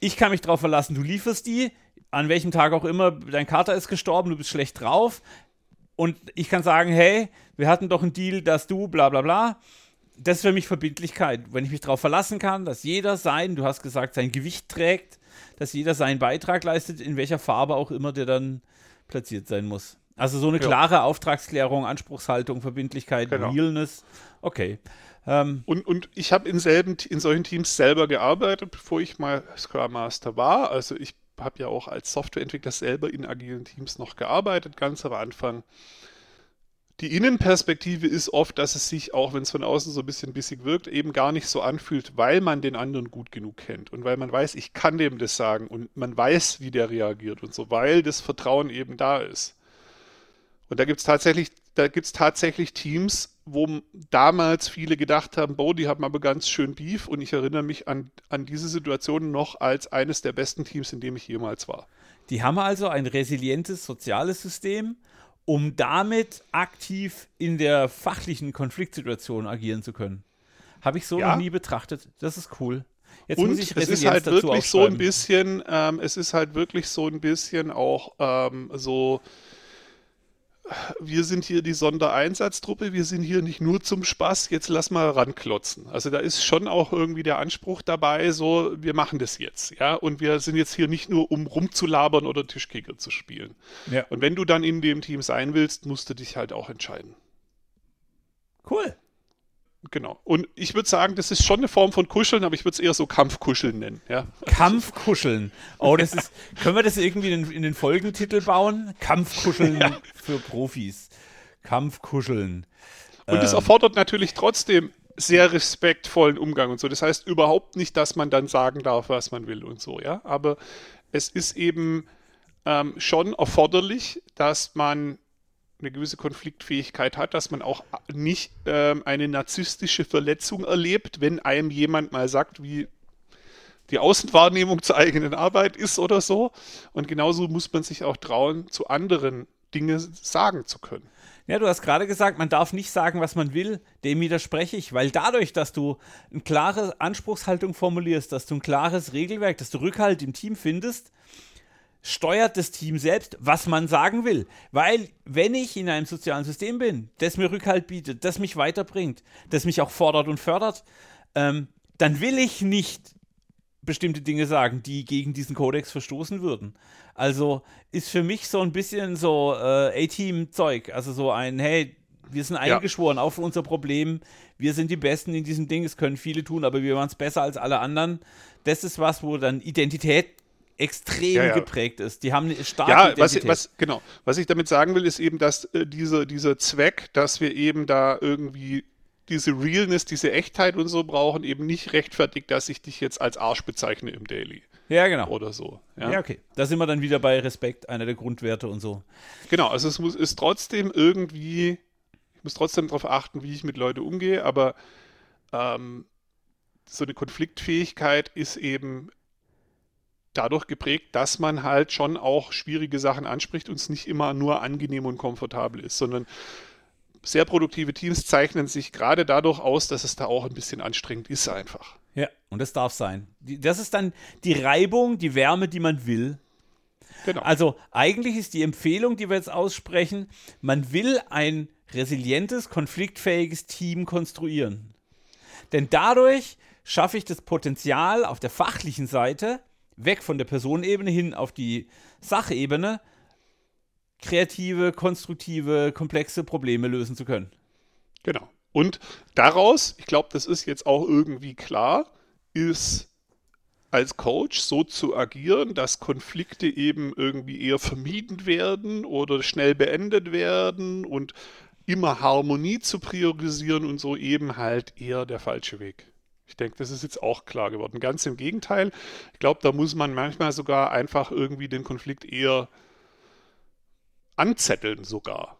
Ich kann mich darauf verlassen, du lieferst die. An welchem Tag auch immer, dein Kater ist gestorben, du bist schlecht drauf. Und ich kann sagen, hey, wir hatten doch einen Deal, dass du bla bla bla. Das ist für mich Verbindlichkeit. Wenn ich mich darauf verlassen kann, dass jeder sein, du hast gesagt, sein Gewicht trägt, dass jeder seinen Beitrag leistet, in welcher Farbe auch immer der dann platziert sein muss. Also so eine klare ja. Auftragsklärung, Anspruchshaltung, Verbindlichkeit, genau. Realness. Okay. Ähm, und, und ich habe in, in solchen Teams selber gearbeitet, bevor ich mal Scrum Master war. Also ich habe ja auch als Softwareentwickler selber in agilen Teams noch gearbeitet, ganz am Anfang. Die Innenperspektive ist oft, dass es sich, auch wenn es von außen so ein bisschen bissig wirkt, eben gar nicht so anfühlt, weil man den anderen gut genug kennt und weil man weiß, ich kann dem das sagen und man weiß, wie der reagiert und so, weil das Vertrauen eben da ist. Und da gibt es tatsächlich, da gibt es tatsächlich Teams, wo damals viele gedacht haben, boah, die haben aber ganz schön Beef und ich erinnere mich an, an diese Situation noch als eines der besten Teams, in dem ich jemals war. Die haben also ein resilientes soziales System, um damit aktiv in der fachlichen Konfliktsituation agieren zu können. Habe ich so ja. noch nie betrachtet. Das ist cool. Jetzt und muss ich Resilienz es ist halt wirklich so ein bisschen, ähm, es ist halt wirklich so ein bisschen auch ähm, so wir sind hier die Sondereinsatztruppe, wir sind hier nicht nur zum Spaß, jetzt lass mal ranklotzen. Also da ist schon auch irgendwie der Anspruch dabei, so, wir machen das jetzt, ja, und wir sind jetzt hier nicht nur, um rumzulabern oder Tischkicker zu spielen. Ja. Und wenn du dann in dem Team sein willst, musst du dich halt auch entscheiden. Cool. Genau. Und ich würde sagen, das ist schon eine Form von Kuscheln, aber ich würde es eher so Kampfkuscheln nennen. Ja? Kampfkuscheln. Oh, das ist. können wir das irgendwie in, in den Folgentitel bauen? Kampfkuscheln ja. für Profis. Kampfkuscheln. Und das ähm. erfordert natürlich trotzdem sehr respektvollen Umgang und so. Das heißt überhaupt nicht, dass man dann sagen darf, was man will und so, ja. Aber es ist eben ähm, schon erforderlich, dass man eine gewisse Konfliktfähigkeit hat, dass man auch nicht ähm, eine narzisstische Verletzung erlebt, wenn einem jemand mal sagt, wie die Außenwahrnehmung zur eigenen Arbeit ist oder so. Und genauso muss man sich auch trauen, zu anderen Dinge sagen zu können. Ja, du hast gerade gesagt, man darf nicht sagen, was man will. Dem widerspreche ich, weil dadurch, dass du eine klare Anspruchshaltung formulierst, dass du ein klares Regelwerk, dass du Rückhalt im Team findest, steuert das Team selbst, was man sagen will. Weil, wenn ich in einem sozialen System bin, das mir Rückhalt bietet, das mich weiterbringt, das mich auch fordert und fördert, ähm, dann will ich nicht bestimmte Dinge sagen, die gegen diesen Kodex verstoßen würden. Also ist für mich so ein bisschen so äh, A-Team-Zeug. Also so ein, hey, wir sind eingeschworen ja. auf unser Problem. Wir sind die Besten in diesem Ding. Es können viele tun, aber wir waren es besser als alle anderen. Das ist was, wo dann Identität extrem ja, ja. geprägt ist. Die haben eine starke ja, Identität. Was, was, genau. Was ich damit sagen will, ist eben, dass äh, diese, dieser Zweck, dass wir eben da irgendwie diese Realness, diese Echtheit und so brauchen, eben nicht rechtfertigt, dass ich dich jetzt als Arsch bezeichne im Daily. Ja, genau. Oder so. Ja, ja okay. Da sind wir dann wieder bei Respekt, einer der Grundwerte und so. Genau, also es muss, ist trotzdem irgendwie, ich muss trotzdem darauf achten, wie ich mit Leuten umgehe, aber ähm, so eine Konfliktfähigkeit ist eben dadurch geprägt, dass man halt schon auch schwierige Sachen anspricht und es nicht immer nur angenehm und komfortabel ist, sondern sehr produktive Teams zeichnen sich gerade dadurch aus, dass es da auch ein bisschen anstrengend ist einfach. Ja, und das darf sein. Das ist dann die Reibung, die Wärme, die man will. Genau. Also eigentlich ist die Empfehlung, die wir jetzt aussprechen, man will ein resilientes, konfliktfähiges Team konstruieren. Denn dadurch schaffe ich das Potenzial auf der fachlichen Seite, weg von der Personenebene hin auf die Sachebene, kreative, konstruktive, komplexe Probleme lösen zu können. Genau. Und daraus, ich glaube, das ist jetzt auch irgendwie klar, ist als Coach so zu agieren, dass Konflikte eben irgendwie eher vermieden werden oder schnell beendet werden und immer Harmonie zu priorisieren und so eben halt eher der falsche Weg. Ich denke, das ist jetzt auch klar geworden. Ganz im Gegenteil. Ich glaube, da muss man manchmal sogar einfach irgendwie den Konflikt eher anzetteln sogar.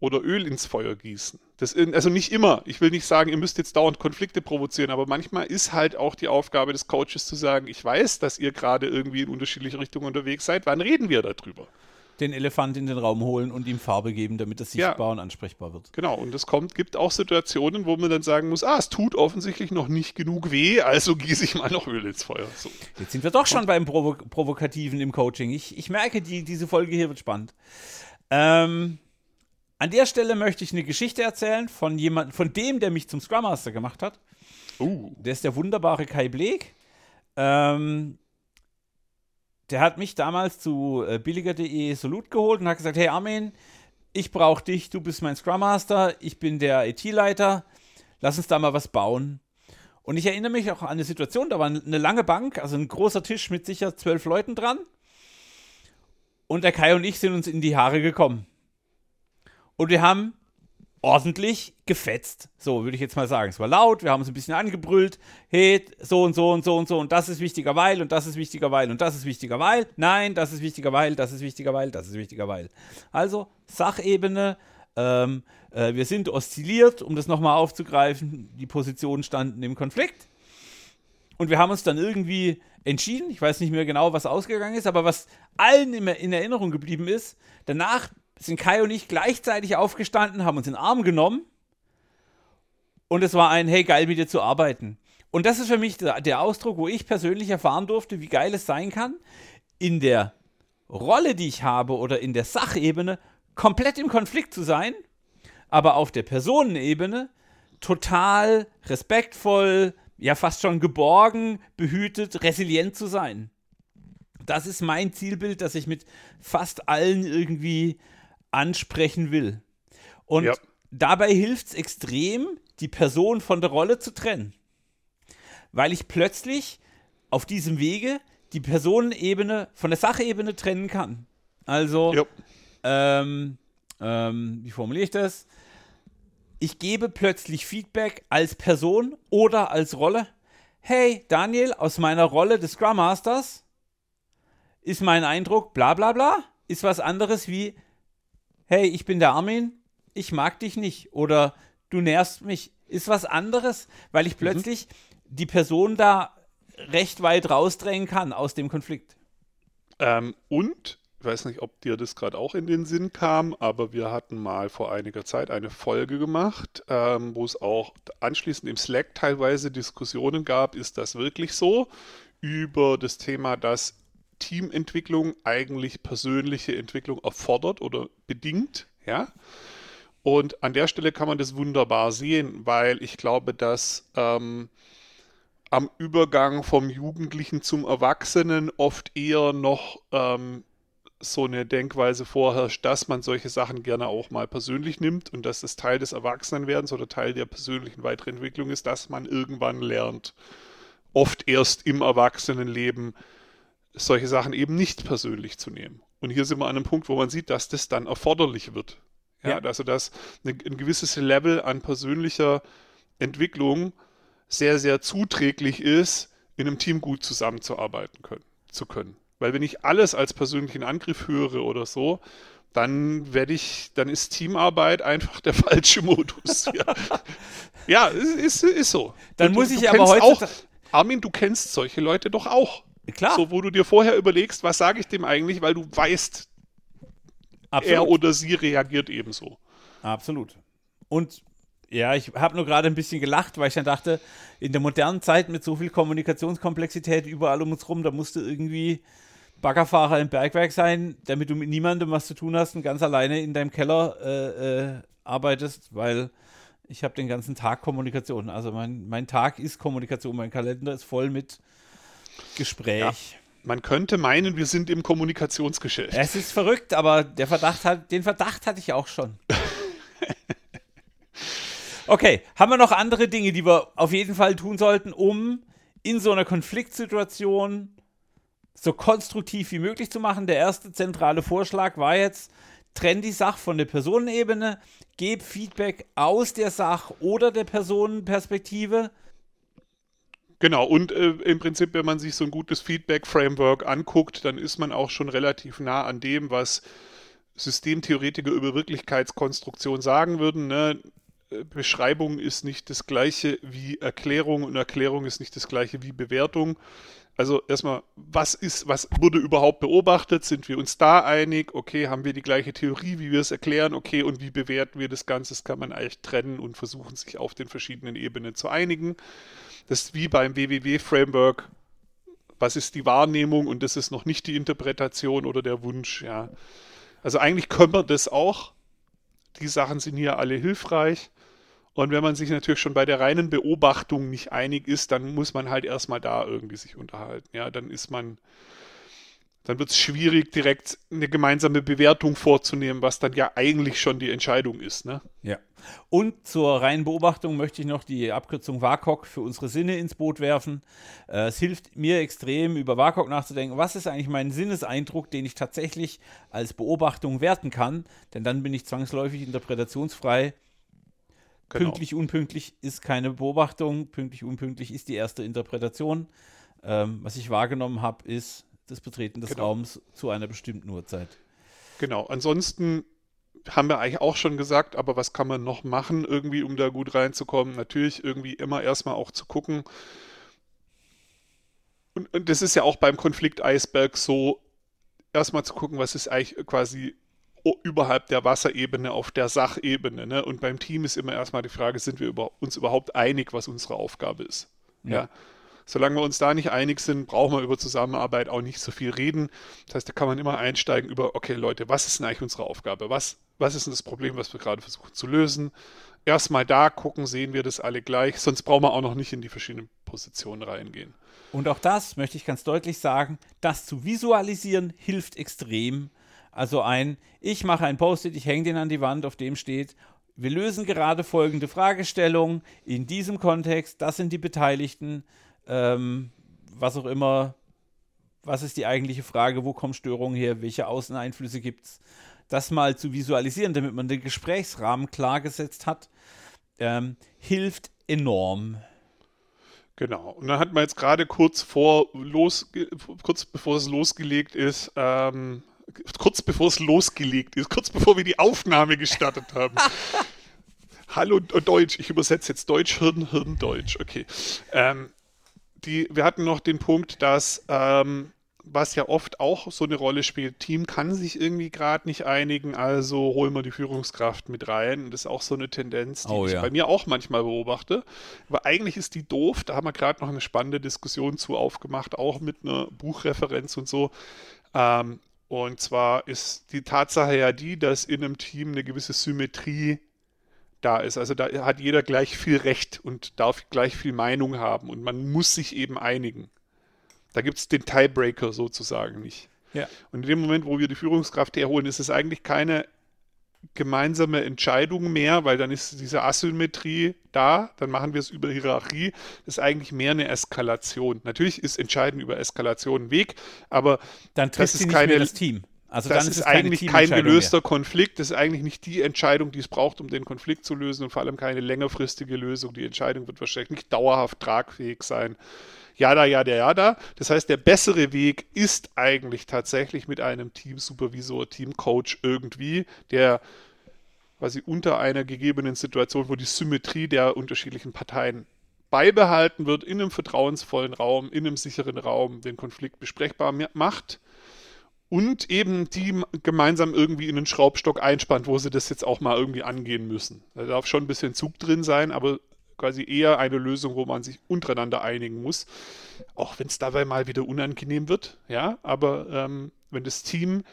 Oder Öl ins Feuer gießen. Das, also nicht immer. Ich will nicht sagen, ihr müsst jetzt dauernd Konflikte provozieren, aber manchmal ist halt auch die Aufgabe des Coaches zu sagen, ich weiß, dass ihr gerade irgendwie in unterschiedliche Richtungen unterwegs seid. Wann reden wir darüber? Den Elefant in den Raum holen und ihm Farbe geben, damit es sichtbar ja, und ansprechbar wird. Genau, und es kommt, gibt auch Situationen, wo man dann sagen muss, ah, es tut offensichtlich noch nicht genug weh, also gieße ich mal noch Öl ins Feuer. So. Jetzt sind wir doch schon beim Provo Provokativen im Coaching. Ich, ich merke, die, diese Folge hier wird spannend. Ähm, an der Stelle möchte ich eine Geschichte erzählen von jemand, von dem, der mich zum Scrum Master gemacht hat. Uh. Der ist der wunderbare Kai Bleek. Ähm, der hat mich damals zu äh, billiger.de Solut geholt und hat gesagt, hey Armin, ich brauche dich, du bist mein Scrum Master, ich bin der IT-Leiter, lass uns da mal was bauen. Und ich erinnere mich auch an eine Situation, da war eine lange Bank, also ein großer Tisch mit sicher zwölf Leuten dran. Und der Kai und ich sind uns in die Haare gekommen. Und wir haben ordentlich gefetzt. So würde ich jetzt mal sagen. Es war laut, wir haben uns ein bisschen angebrüllt. Hey, so und so und so und so und das ist wichtiger, weil und das ist wichtiger, weil und das ist wichtiger, weil. Nein, das ist wichtiger, weil, das ist wichtiger, weil, das ist wichtiger, weil. Also Sachebene, Ähm, äh, wir sind oszilliert, um das nochmal aufzugreifen. Die Positionen standen im Konflikt. Und wir haben uns dann irgendwie entschieden. Ich weiß nicht mehr genau, was ausgegangen ist, aber was allen in, in Erinnerung geblieben ist, danach sind Kai und ich gleichzeitig aufgestanden, haben uns in den Arm genommen und es war ein, hey, geil mit dir zu arbeiten. Und das ist für mich der, Ausdruck, wo ich persönlich erfahren durfte, wie geil es sein kann, in der Rolle, die ich habe oder in der Sachebene komplett im Konflikt zu sein, aber auf der Personenebene total respektvoll, ja fast schon geborgen, behütet, resilient zu sein. Das ist mein Zielbild, das ich mit fast allen irgendwie ansprechen will. Und ja. dabei hilft es extrem, die Person von der Rolle zu trennen. Weil ich plötzlich auf diesem Wege die Personenebene von der Sachebene trennen kann. Also, ja. ähm, ähm, wie formuliere ich das? Ich gebe plötzlich Feedback als Person oder als Rolle. Hey, Daniel, aus meiner Rolle des Scrum Masters ist mein Eindruck, bla bla bla, ist was anderes wie, hey, ich bin der Armin, ich mag dich nicht oder du nährst mich, ist was anderes, weil ich mhm. plötzlich mhm. die Person da recht weit rausdrängen kann aus dem Konflikt. Ähm, und, ich weiß nicht, ob dir das gerade auch in den Sinn kam, aber wir hatten mal vor einiger Zeit eine Folge gemacht, ähm, wo es auch anschließend im Slack teilweise Diskussionen gab, ist das wirklich so, über das Thema, dass Teamentwicklung eigentlich persönliche Entwicklung erfordert oder bedingt, ja. Und an der Stelle kann man das wunderbar sehen, weil ich glaube, dass ähm, am Übergang vom Jugendlichen zum Erwachsenen oft eher noch ähm, so eine Denkweise vorherrscht, dass man solche Sachen gerne auch mal persönlich nimmt und dass es Teil des Erwachsenenwerdens oder Teil der persönlichen Weiterentwicklung ist, dass man irgendwann lernt, oft erst im Erwachsenenleben solche Sachen eben nicht persönlich zu nehmen. Und hier sind wir an einem Punkt, wo man sieht, dass das dann erforderlich wird. Ja, ja. also dass ein gewisses Level an persönlicher Entwicklung sehr, sehr zuträglich ist, in einem Team gut zusammenzuarbeiten können, zu können. Weil wenn ich alles als persönlichen Angriff höre oder so, dann werde ich, dann ist Teamarbeit einfach der (laughs) falsche Modus. ja, (laughs) ja ist, ist, ist so. Dann Und muss du, ich du aber heute. Auch, Armin, du kennst solche Leute doch auch. Klar. So, wo du dir vorher überlegst, was sage ich dem eigentlich, weil du weißt, Absolut. er oder sie reagiert ebenso. Absolut. Und ja, ich habe nur gerade ein bisschen gelacht, weil ich dann dachte, in der modernen Zeit mit so viel Kommunikationskomplexität überall um uns rum, da musste irgendwie Baggerfahrer im Bergwerk sein, damit du mit niemandem was zu tun hast und ganz alleine in deinem Keller äh, äh, arbeitest, weil ich habe den ganzen Tag Kommunikation. Also mein, mein Tag ist Kommunikation, mein Kalender ist voll mit Gespräch. Ja. Man könnte meinen, wir sind im Kommunikationsgeschäft. Es ist verrückt, aber der Verdacht hat, den Verdacht hatte ich auch schon. (laughs) okay, haben wir noch andere Dinge, die wir auf jeden Fall tun sollten, um in so einer Konfliktsituation so konstruktiv wie möglich zu machen? Der erste zentrale Vorschlag war jetzt, trenn die Sache von der Personenebene, gib Feedback aus der Sach- oder der Personenperspektive Genau, und äh, im Prinzip, wenn man sich so ein gutes Feedback-Framework anguckt, dann ist man auch schon relativ nah an dem, was Systemtheoretiker über Wirklichkeitskonstruktion sagen würden. Ne? Äh, Beschreibung ist nicht das gleiche wie Erklärung und Erklärung ist nicht das gleiche wie Bewertung. Also erstmal, was ist, was wurde überhaupt beobachtet? Sind wir uns da einig? Okay, haben wir die gleiche Theorie, wie wir es erklären? Okay, und wie bewerten wir das Ganze? Das kann man eigentlich trennen und versuchen, sich auf den verschiedenen Ebenen zu einigen. Das ist wie beim WWW-Framework. Was ist die Wahrnehmung und das ist noch nicht die Interpretation oder der Wunsch, ja. Also eigentlich können wir das auch. Die Sachen sind hier alle hilfreich. Und wenn man sich natürlich schon bei der reinen Beobachtung nicht einig ist, dann muss man halt erstmal da irgendwie sich unterhalten. Ja, dann ist man dann wird es schwierig, direkt eine gemeinsame Bewertung vorzunehmen, was dann ja eigentlich schon die Entscheidung ist. Ne? Ja. Und zur reinen Beobachtung möchte ich noch die Abkürzung WAKOK für unsere Sinne ins Boot werfen. Äh, es hilft mir extrem, über WAKOK nachzudenken. Was ist eigentlich mein Sinneseindruck, den ich tatsächlich als Beobachtung werten kann? Denn dann bin ich zwangsläufig interpretationsfrei. Genau. Pünktlich, unpünktlich ist keine Beobachtung. Pünktlich, unpünktlich ist die erste Interpretation. Ähm, was ich wahrgenommen habe, ist das Betreten des genau. Raums zu einer bestimmten Uhrzeit. Genau. Ansonsten haben wir eigentlich auch schon gesagt, aber was kann man noch machen, irgendwie, um da gut reinzukommen? Natürlich irgendwie immer erstmal auch zu gucken. Und, und das ist ja auch beim Konflikteisberg so, erstmal zu gucken, was ist eigentlich quasi überhalb der Wasserebene auf der Sachebene. Ne? Und beim Team ist immer erstmal die Frage, sind wir über, uns überhaupt einig, was unsere Aufgabe ist? Ja. ja. Solange wir uns da nicht einig sind, brauchen wir über Zusammenarbeit auch nicht so viel reden. Das heißt, da kann man immer einsteigen über, okay Leute, was ist denn eigentlich unsere Aufgabe? Was, was ist denn das Problem, was wir gerade versuchen zu lösen? Erstmal da gucken, sehen wir das alle gleich, sonst brauchen wir auch noch nicht in die verschiedenen Positionen reingehen. Und auch das möchte ich ganz deutlich sagen, das zu visualisieren hilft extrem. Also ein, ich mache ein Post-it, ich hänge den an die Wand, auf dem steht, wir lösen gerade folgende Fragestellung in diesem Kontext, das sind die Beteiligten, ähm, was auch immer, was ist die eigentliche Frage, wo kommen Störungen her, welche Außeneinflüsse gibt es, das mal zu visualisieren, damit man den Gesprächsrahmen klar gesetzt hat, ähm, hilft enorm. Genau. Und dann hat man jetzt gerade kurz vor los, kurz bevor es losgelegt ist, ähm, kurz bevor es losgelegt ist, kurz bevor wir die Aufnahme gestartet haben. (laughs) Hallo Deutsch, ich übersetze jetzt Deutsch, Hirn, Hirn, Deutsch. Okay. Ähm, die, wir hatten noch den Punkt, dass ähm, was ja oft auch so eine Rolle spielt, Team kann sich irgendwie gerade nicht einigen, also holen wir die Führungskraft mit rein. das ist auch so eine Tendenz, die oh, ich bei mir auch manchmal beobachte. Aber eigentlich ist die doof, da haben wir gerade noch eine spannende Diskussion zu aufgemacht, auch mit einer Buchreferenz und so. Ähm, und zwar ist die Tatsache ja die, dass in einem Team eine gewisse Symmetrie da ist. Also da hat jeder gleich viel Recht und darf gleich viel Meinung haben und man muss sich eben einigen. Da gibt es den Tiebreaker sozusagen nicht. Ja. Und in dem Moment, wo wir die Führungskraft herholen, ist es eigentlich keine gemeinsame Entscheidung mehr, weil dann ist diese Asymmetrie da, dann machen wir es über Hierarchie. Das ist eigentlich mehr eine Eskalation. Natürlich ist Entscheiden über Eskalation ein Weg, aber dann das ist keine, das Team. Also das ist, ist eigentlich kein gelöster mehr. Konflikt. Das ist eigentlich nicht die Entscheidung, die es braucht, um den Konflikt zu lösen und vor allem keine längerfristige Lösung. Die Entscheidung wird wahrscheinlich nicht dauerhaft tragfähig sein. Jada, jada, jada. Das heißt, der bessere Weg ist eigentlich tatsächlich mit einem Teamsupervisor, Teamcoach irgendwie, der quasi unter einer gegebenen Situation, wo die Symmetrie der unterschiedlichen Parteien beibehalten wird, in einem vertrauensvollen Raum, in einem sicheren Raum, den Konflikt besprechbar macht und eben die gemeinsam irgendwie in den Schraubstock einspannt, wo sie das jetzt auch mal irgendwie angehen müssen. Da darf schon ein bisschen Zug drin sein, aber quasi eher eine Lösung, wo man sich untereinander einigen muss. Auch wenn es dabei mal wieder unangenehm wird, ja, aber ähm, wenn das Team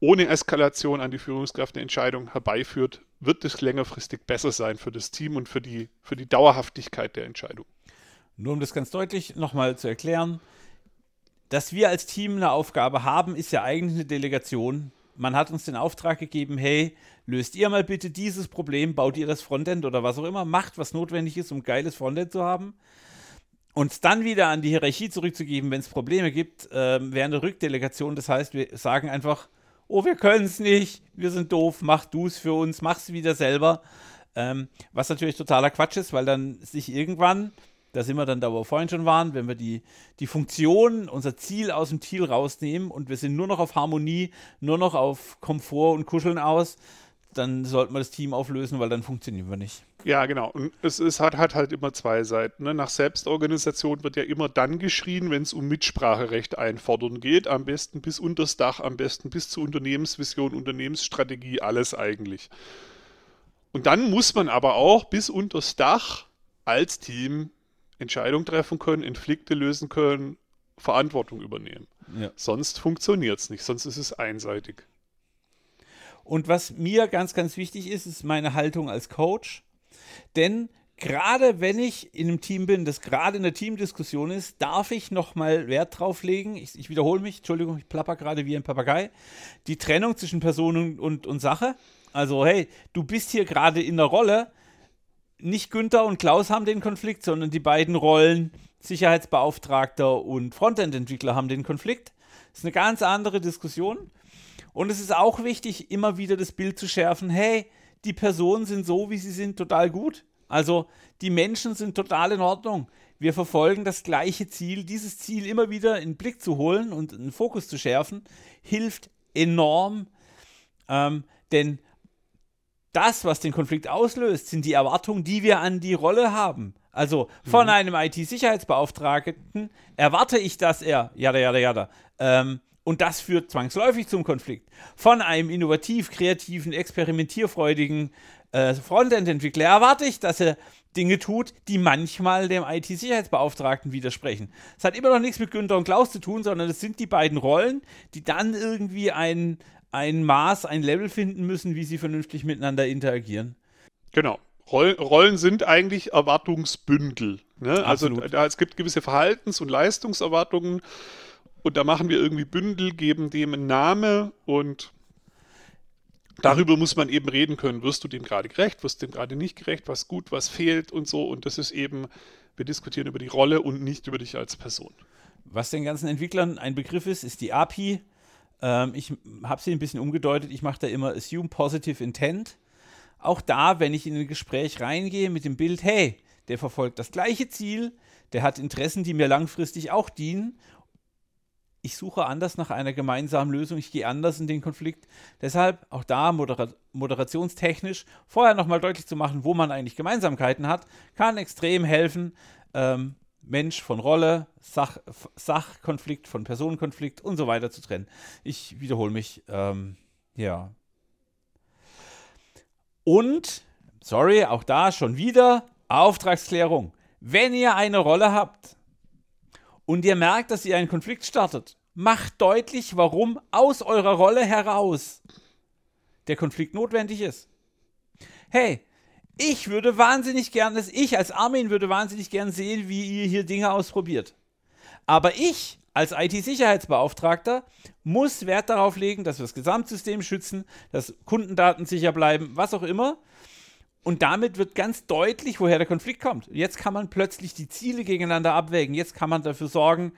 ohne Eskalation an die Führungskraft eine Entscheidung herbeiführt, wird es längerfristig besser sein für das Team und für die, für die Dauerhaftigkeit der Entscheidung. Nur um das ganz deutlich nochmal zu erklären, dass wir als Team eine Aufgabe haben, ist ja eigentlich eine Delegation man hat uns den Auftrag gegeben, hey, löst ihr mal bitte dieses Problem, baut ihr das Frontend oder was auch immer, macht, was notwendig ist, um geiles Frontend zu haben. Uns dann wieder an die Hierarchie zurückzugeben, wenn es Probleme gibt, äh, wäre eine Rückdelegation. Das heißt, wir sagen einfach, oh, wir können es nicht, wir sind doof, mach du es für uns, mach es wieder selber. Ähm, was natürlich totaler Quatsch ist, weil dann sich irgendwann da sind wir dann da, wo wir vorhin schon waren, wenn wir die, die Funktion, unser Ziel aus dem Ziel rausnehmen und wir sind nur noch auf Harmonie, nur noch auf Komfort und Kuscheln aus, dann sollten wir das Team auflösen, weil dann funktionieren wir nicht. Ja, genau. Und es, es hat, hat, halt immer zwei Seiten. Ne? Nach Selbstorganisation wird ja immer dann geschrien, wenn es um Mitspracherecht einfordern geht. Am besten bis unters Dach, am besten bis zur Unternehmensvision, Unternehmensstrategie, alles eigentlich. Und dann muss man aber auch bis unters Dach als Team Entscheidungen treffen können, Konflikte lösen können, Verantwortung übernehmen. Ja. Sonst funktioniert es nicht, sonst ist es einseitig. Und was mir ganz, ganz wichtig ist, ist meine Haltung als Coach. Denn gerade wenn ich in einem Team bin, das gerade in der Teamdiskussion ist, darf ich nochmal Wert drauf legen. Ich, ich, wiederhole mich, Entschuldigung, ich plapper gerade wie ein Papagei. Die Trennung zwischen Person und, und, und Sache. Also, hey, du bist hier gerade in der Rolle, nicht Günther und Klaus haben den Konflikt, sondern die beiden Rollen Sicherheitsbeauftragter und Frontend-Entwickler haben den Konflikt. Das ist eine ganz andere Diskussion. Und es ist auch wichtig, immer wieder das Bild zu schärfen, hey, die Personen sind so, wie sie sind, total gut. Also die Menschen sind total in Ordnung. Wir verfolgen das gleiche Ziel. Dieses Ziel immer wieder in den Blick zu holen und einen Fokus zu schärfen, hilft enorm. Ähm, denn das, was den Konflikt auslöst, sind die Erwartungen, die wir an die Rolle haben. Also von mhm. einem IT-Sicherheitsbeauftragten erwarte ich, dass er, jada, jada, jada, ähm, und das führt zwangsläufig zum Konflikt. Von einem innovativ, kreativen, experimentierfreudigen äh, Frontend-Entwickler erwarte ich, dass er Dinge tut, die manchmal dem IT-Sicherheitsbeauftragten widersprechen. Es hat immer noch nichts mit Günther und Klaus zu tun, sondern es sind die beiden Rollen, die dann irgendwie ein, ein Maß, ein Level finden müssen, wie sie vernünftig miteinander interagieren. Genau. Rollen sind eigentlich Erwartungsbündel. Ne? Also da, es gibt gewisse Verhaltens- und Leistungserwartungen und da machen wir irgendwie Bündel, geben dem einen Name und darüber muss man eben reden können. Wirst du dem gerade gerecht, wirst du dem gerade nicht gerecht, was gut, was fehlt und so. Und das ist eben, wir diskutieren über die Rolle und nicht über dich als Person. Was den ganzen Entwicklern ein Begriff ist, ist die API. Ähm, ich habe sie ein bisschen umgedeutet. Ich mache da immer Assume Positive Intent. Auch da, wenn ich in ein Gespräch reingehe mit dem Bild, hey, der verfolgt das gleiche Ziel, der hat Interessen, die mir langfristig auch dienen. Ich suche anders nach einer gemeinsamen Lösung, ich gehe anders in den Konflikt. Deshalb auch da modera moderationstechnisch vorher nochmal deutlich zu machen, wo man eigentlich Gemeinsamkeiten hat, kann extrem helfen. Ähm, Mensch von Rolle, Sach, Sachkonflikt von Personenkonflikt und so weiter zu trennen. Ich wiederhole mich. Ähm, ja. Und, sorry, auch da schon wieder Auftragsklärung. Wenn ihr eine Rolle habt und ihr merkt, dass ihr einen Konflikt startet, macht deutlich, warum aus eurer Rolle heraus der Konflikt notwendig ist. Hey, ich würde wahnsinnig gern, dass ich als Armin würde wahnsinnig gern sehen, wie ihr hier Dinge ausprobiert. Aber ich als IT-Sicherheitsbeauftragter muss Wert darauf legen, dass wir das Gesamtsystem schützen, dass Kundendaten sicher bleiben, was auch immer. Und damit wird ganz deutlich, woher der Konflikt kommt. Jetzt kann man plötzlich die Ziele gegeneinander abwägen. Jetzt kann man dafür sorgen,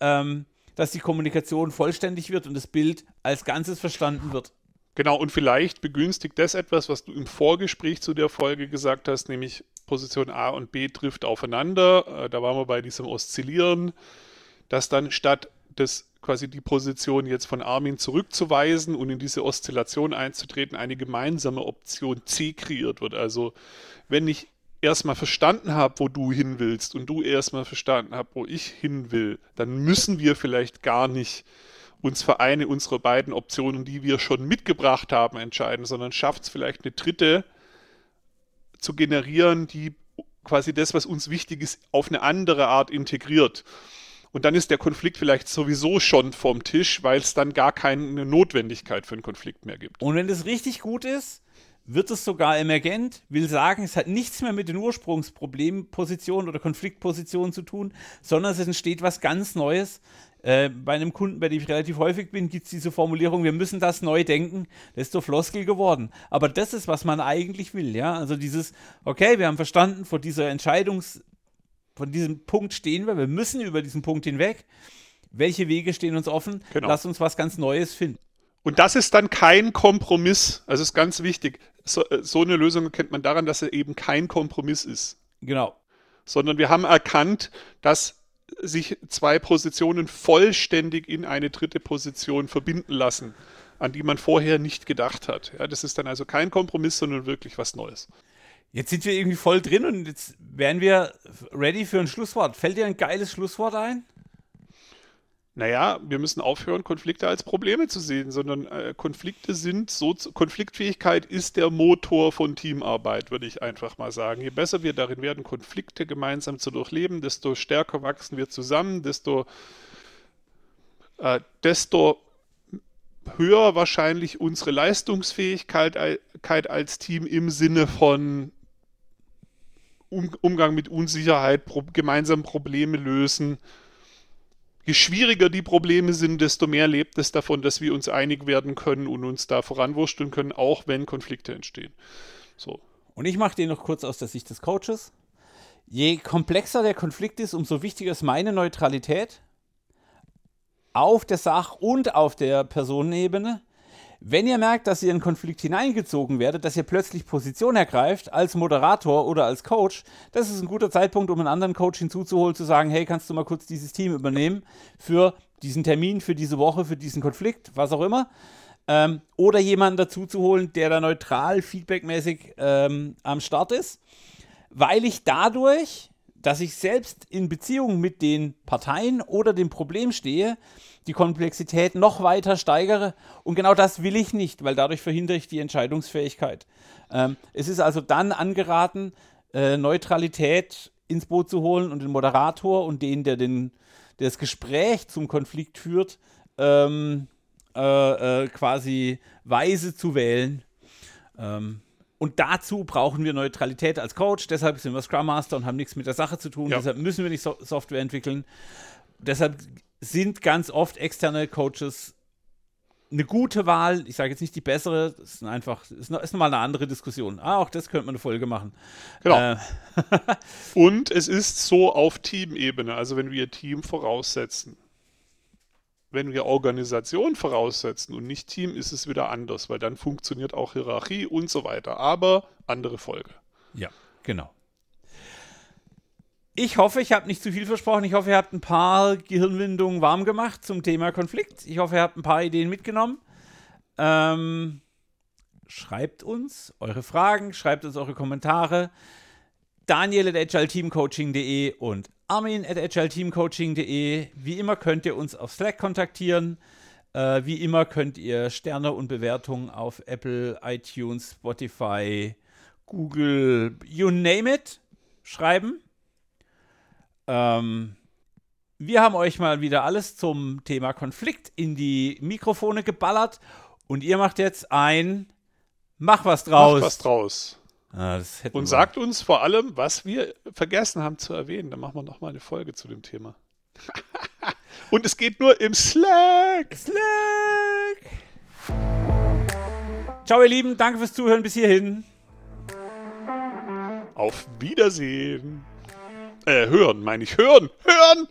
ähm, dass die Kommunikation vollständig wird und das Bild als Ganzes verstanden wird. Genau, und vielleicht begünstigt das etwas, was du im Vorgespräch zu der Folge gesagt hast, nämlich Position A und B trifft aufeinander. Äh, da waren wir bei diesem Oszillieren, dass dann statt des quasi die Position jetzt von Armin zurückzuweisen und in diese Oszillation einzutreten, eine gemeinsame Option C kreiert wird. Also wenn ich erstmal verstanden habe, wo du hin willst und du erstmal verstanden hast, wo ich hin will, dann müssen wir vielleicht gar nicht uns für eine unserer beiden Optionen, die wir schon mitgebracht haben, entscheiden, sondern schafft es vielleicht eine dritte zu generieren, die quasi das, was uns wichtig ist, auf eine andere Art integriert. Und dann ist der Konflikt vielleicht sowieso schon vom Tisch, weil es dann gar keine Notwendigkeit für einen Konflikt mehr gibt. Und wenn das richtig gut ist, wird es sogar emergent, will sagen, es hat nichts mehr mit den Ursprungsproblempositionen oder Konfliktpositionen zu tun, sondern es entsteht was ganz Neues, äh, bei einem Kunden, bei dem ich relativ häufig bin, gibt es diese Formulierung, wir müssen das neu denken. Das ist doch Floskel geworden. Aber das ist, was man eigentlich will, ja. Also dieses, okay, wir haben verstanden, vor dieser Entscheidungs-, von diesem Punkt stehen wir, wir müssen über diesen Punkt hinweg. Welche Wege stehen uns offen? Genau. Lass uns was ganz Neues finden. Und das ist dann kein Kompromiss. Also ist ganz wichtig. So, äh, so eine Lösung erkennt man daran, dass er eben kein Kompromiss ist. Genau. Sondern wir haben erkannt, dass sich zwei Positionen vollständig in eine dritte Position verbinden lassen, an die man vorher nicht gedacht hat. Ja, das ist dann also kein Kompromiss, sondern wirklich was Neues. Jetzt sind wir irgendwie voll drin und jetzt wären wir ready für ein Schlusswort. Fällt dir ein geiles Schlusswort ein? Naja, wir müssen aufhören, Konflikte als Probleme zu sehen, sondern äh, Konflikte sind so, Konfliktfähigkeit ist der Motor von Teamarbeit, würde ich einfach mal sagen. Je besser wir darin werden, Konflikte gemeinsam zu durchleben, desto stärker wachsen wir zusammen, desto, äh, desto höher wahrscheinlich unsere Leistungsfähigkeit als Team im Sinne von um, Umgang mit Unsicherheit, pro, gemeinsam Probleme lösen je schwieriger die Probleme sind, desto mehr lebt es davon, dass wir uns einig werden können und uns da voranwursteln können, auch wenn Konflikte entstehen. So. Und ich mache den noch kurz aus der Sicht des Coaches. Je komplexer der Konflikt ist, umso wichtiger ist meine Neutralität auf der Sach- und auf der Personenebene. Wenn ihr merkt, dass ihr in einen Konflikt hineingezogen werdet, dass ihr plötzlich Position ergreift als Moderator oder als Coach, das ist ein guter Zeitpunkt, um einen anderen Coach hinzuzuholen, zu sagen, hey, kannst du mal kurz dieses Team übernehmen für diesen Termin, für diese Woche, für diesen Konflikt, was auch immer. Ähm, oder jemanden dazu zu holen, der da neutral, feedbackmäßig ähm, am Start ist, weil ich dadurch, dass ich selbst in Beziehung mit den Parteien oder dem Problem stehe, die Komplexität noch weiter steigere. Und genau das will ich nicht, weil dadurch verhindere ich die Entscheidungsfähigkeit. Ähm, es ist also dann angeraten, äh, Neutralität ins Boot zu holen und den Moderator und den, der, den, der das Gespräch zum Konflikt führt, ähm, äh, äh, quasi weise zu wählen. Ähm, und dazu brauchen wir Neutralität als Coach. Deshalb sind wir Scrum Master und haben nichts mit der Sache zu tun. Ja. Deshalb müssen wir nicht so Software entwickeln. Deshalb sind ganz oft externe Coaches eine gute Wahl. Ich sage jetzt nicht die bessere, das ist einfach, ist, noch, ist nochmal eine andere Diskussion. Ah, auch das könnte man eine Folge machen. Genau. Äh. (laughs) Und es ist so auf Teamebene, also wenn wir Team voraussetzen. Wenn wir Organisation voraussetzen und nicht Team, ist es wieder anders, weil dann funktioniert auch Hierarchie und so weiter. Aber andere Folge. Ja, genau. Ich hoffe, ich habe nicht zu viel versprochen. Ich hoffe, ihr habt ein paar Gehirnwindungen warm gemacht zum Thema Konflikt. Ich hoffe, ihr habt ein paar Ideen mitgenommen. Ähm, schreibt uns eure Fragen, schreibt uns eure Kommentare. Daniel at agileteamcoaching.de und Armin at agileteamcoaching.de. Wie immer könnt ihr uns auf Slack kontaktieren. Äh, wie immer könnt ihr Sterne und Bewertungen auf Apple, iTunes, Spotify, Google, you name it, schreiben. Ähm, wir haben euch mal wieder alles zum Thema Konflikt in die Mikrofone geballert und ihr macht jetzt ein Mach was draus. Mach was draus. Ah, und sagt uns vor allem, was wir vergessen haben zu erwähnen. Dann machen wir noch mal eine Folge zu dem Thema. (laughs) und es geht nur im Slack. Slack. Ciao, ihr Lieben. Danke fürs Zuhören bis hierhin. Auf Wiedersehen. Äh, hören, meine ich. Hören! Hören!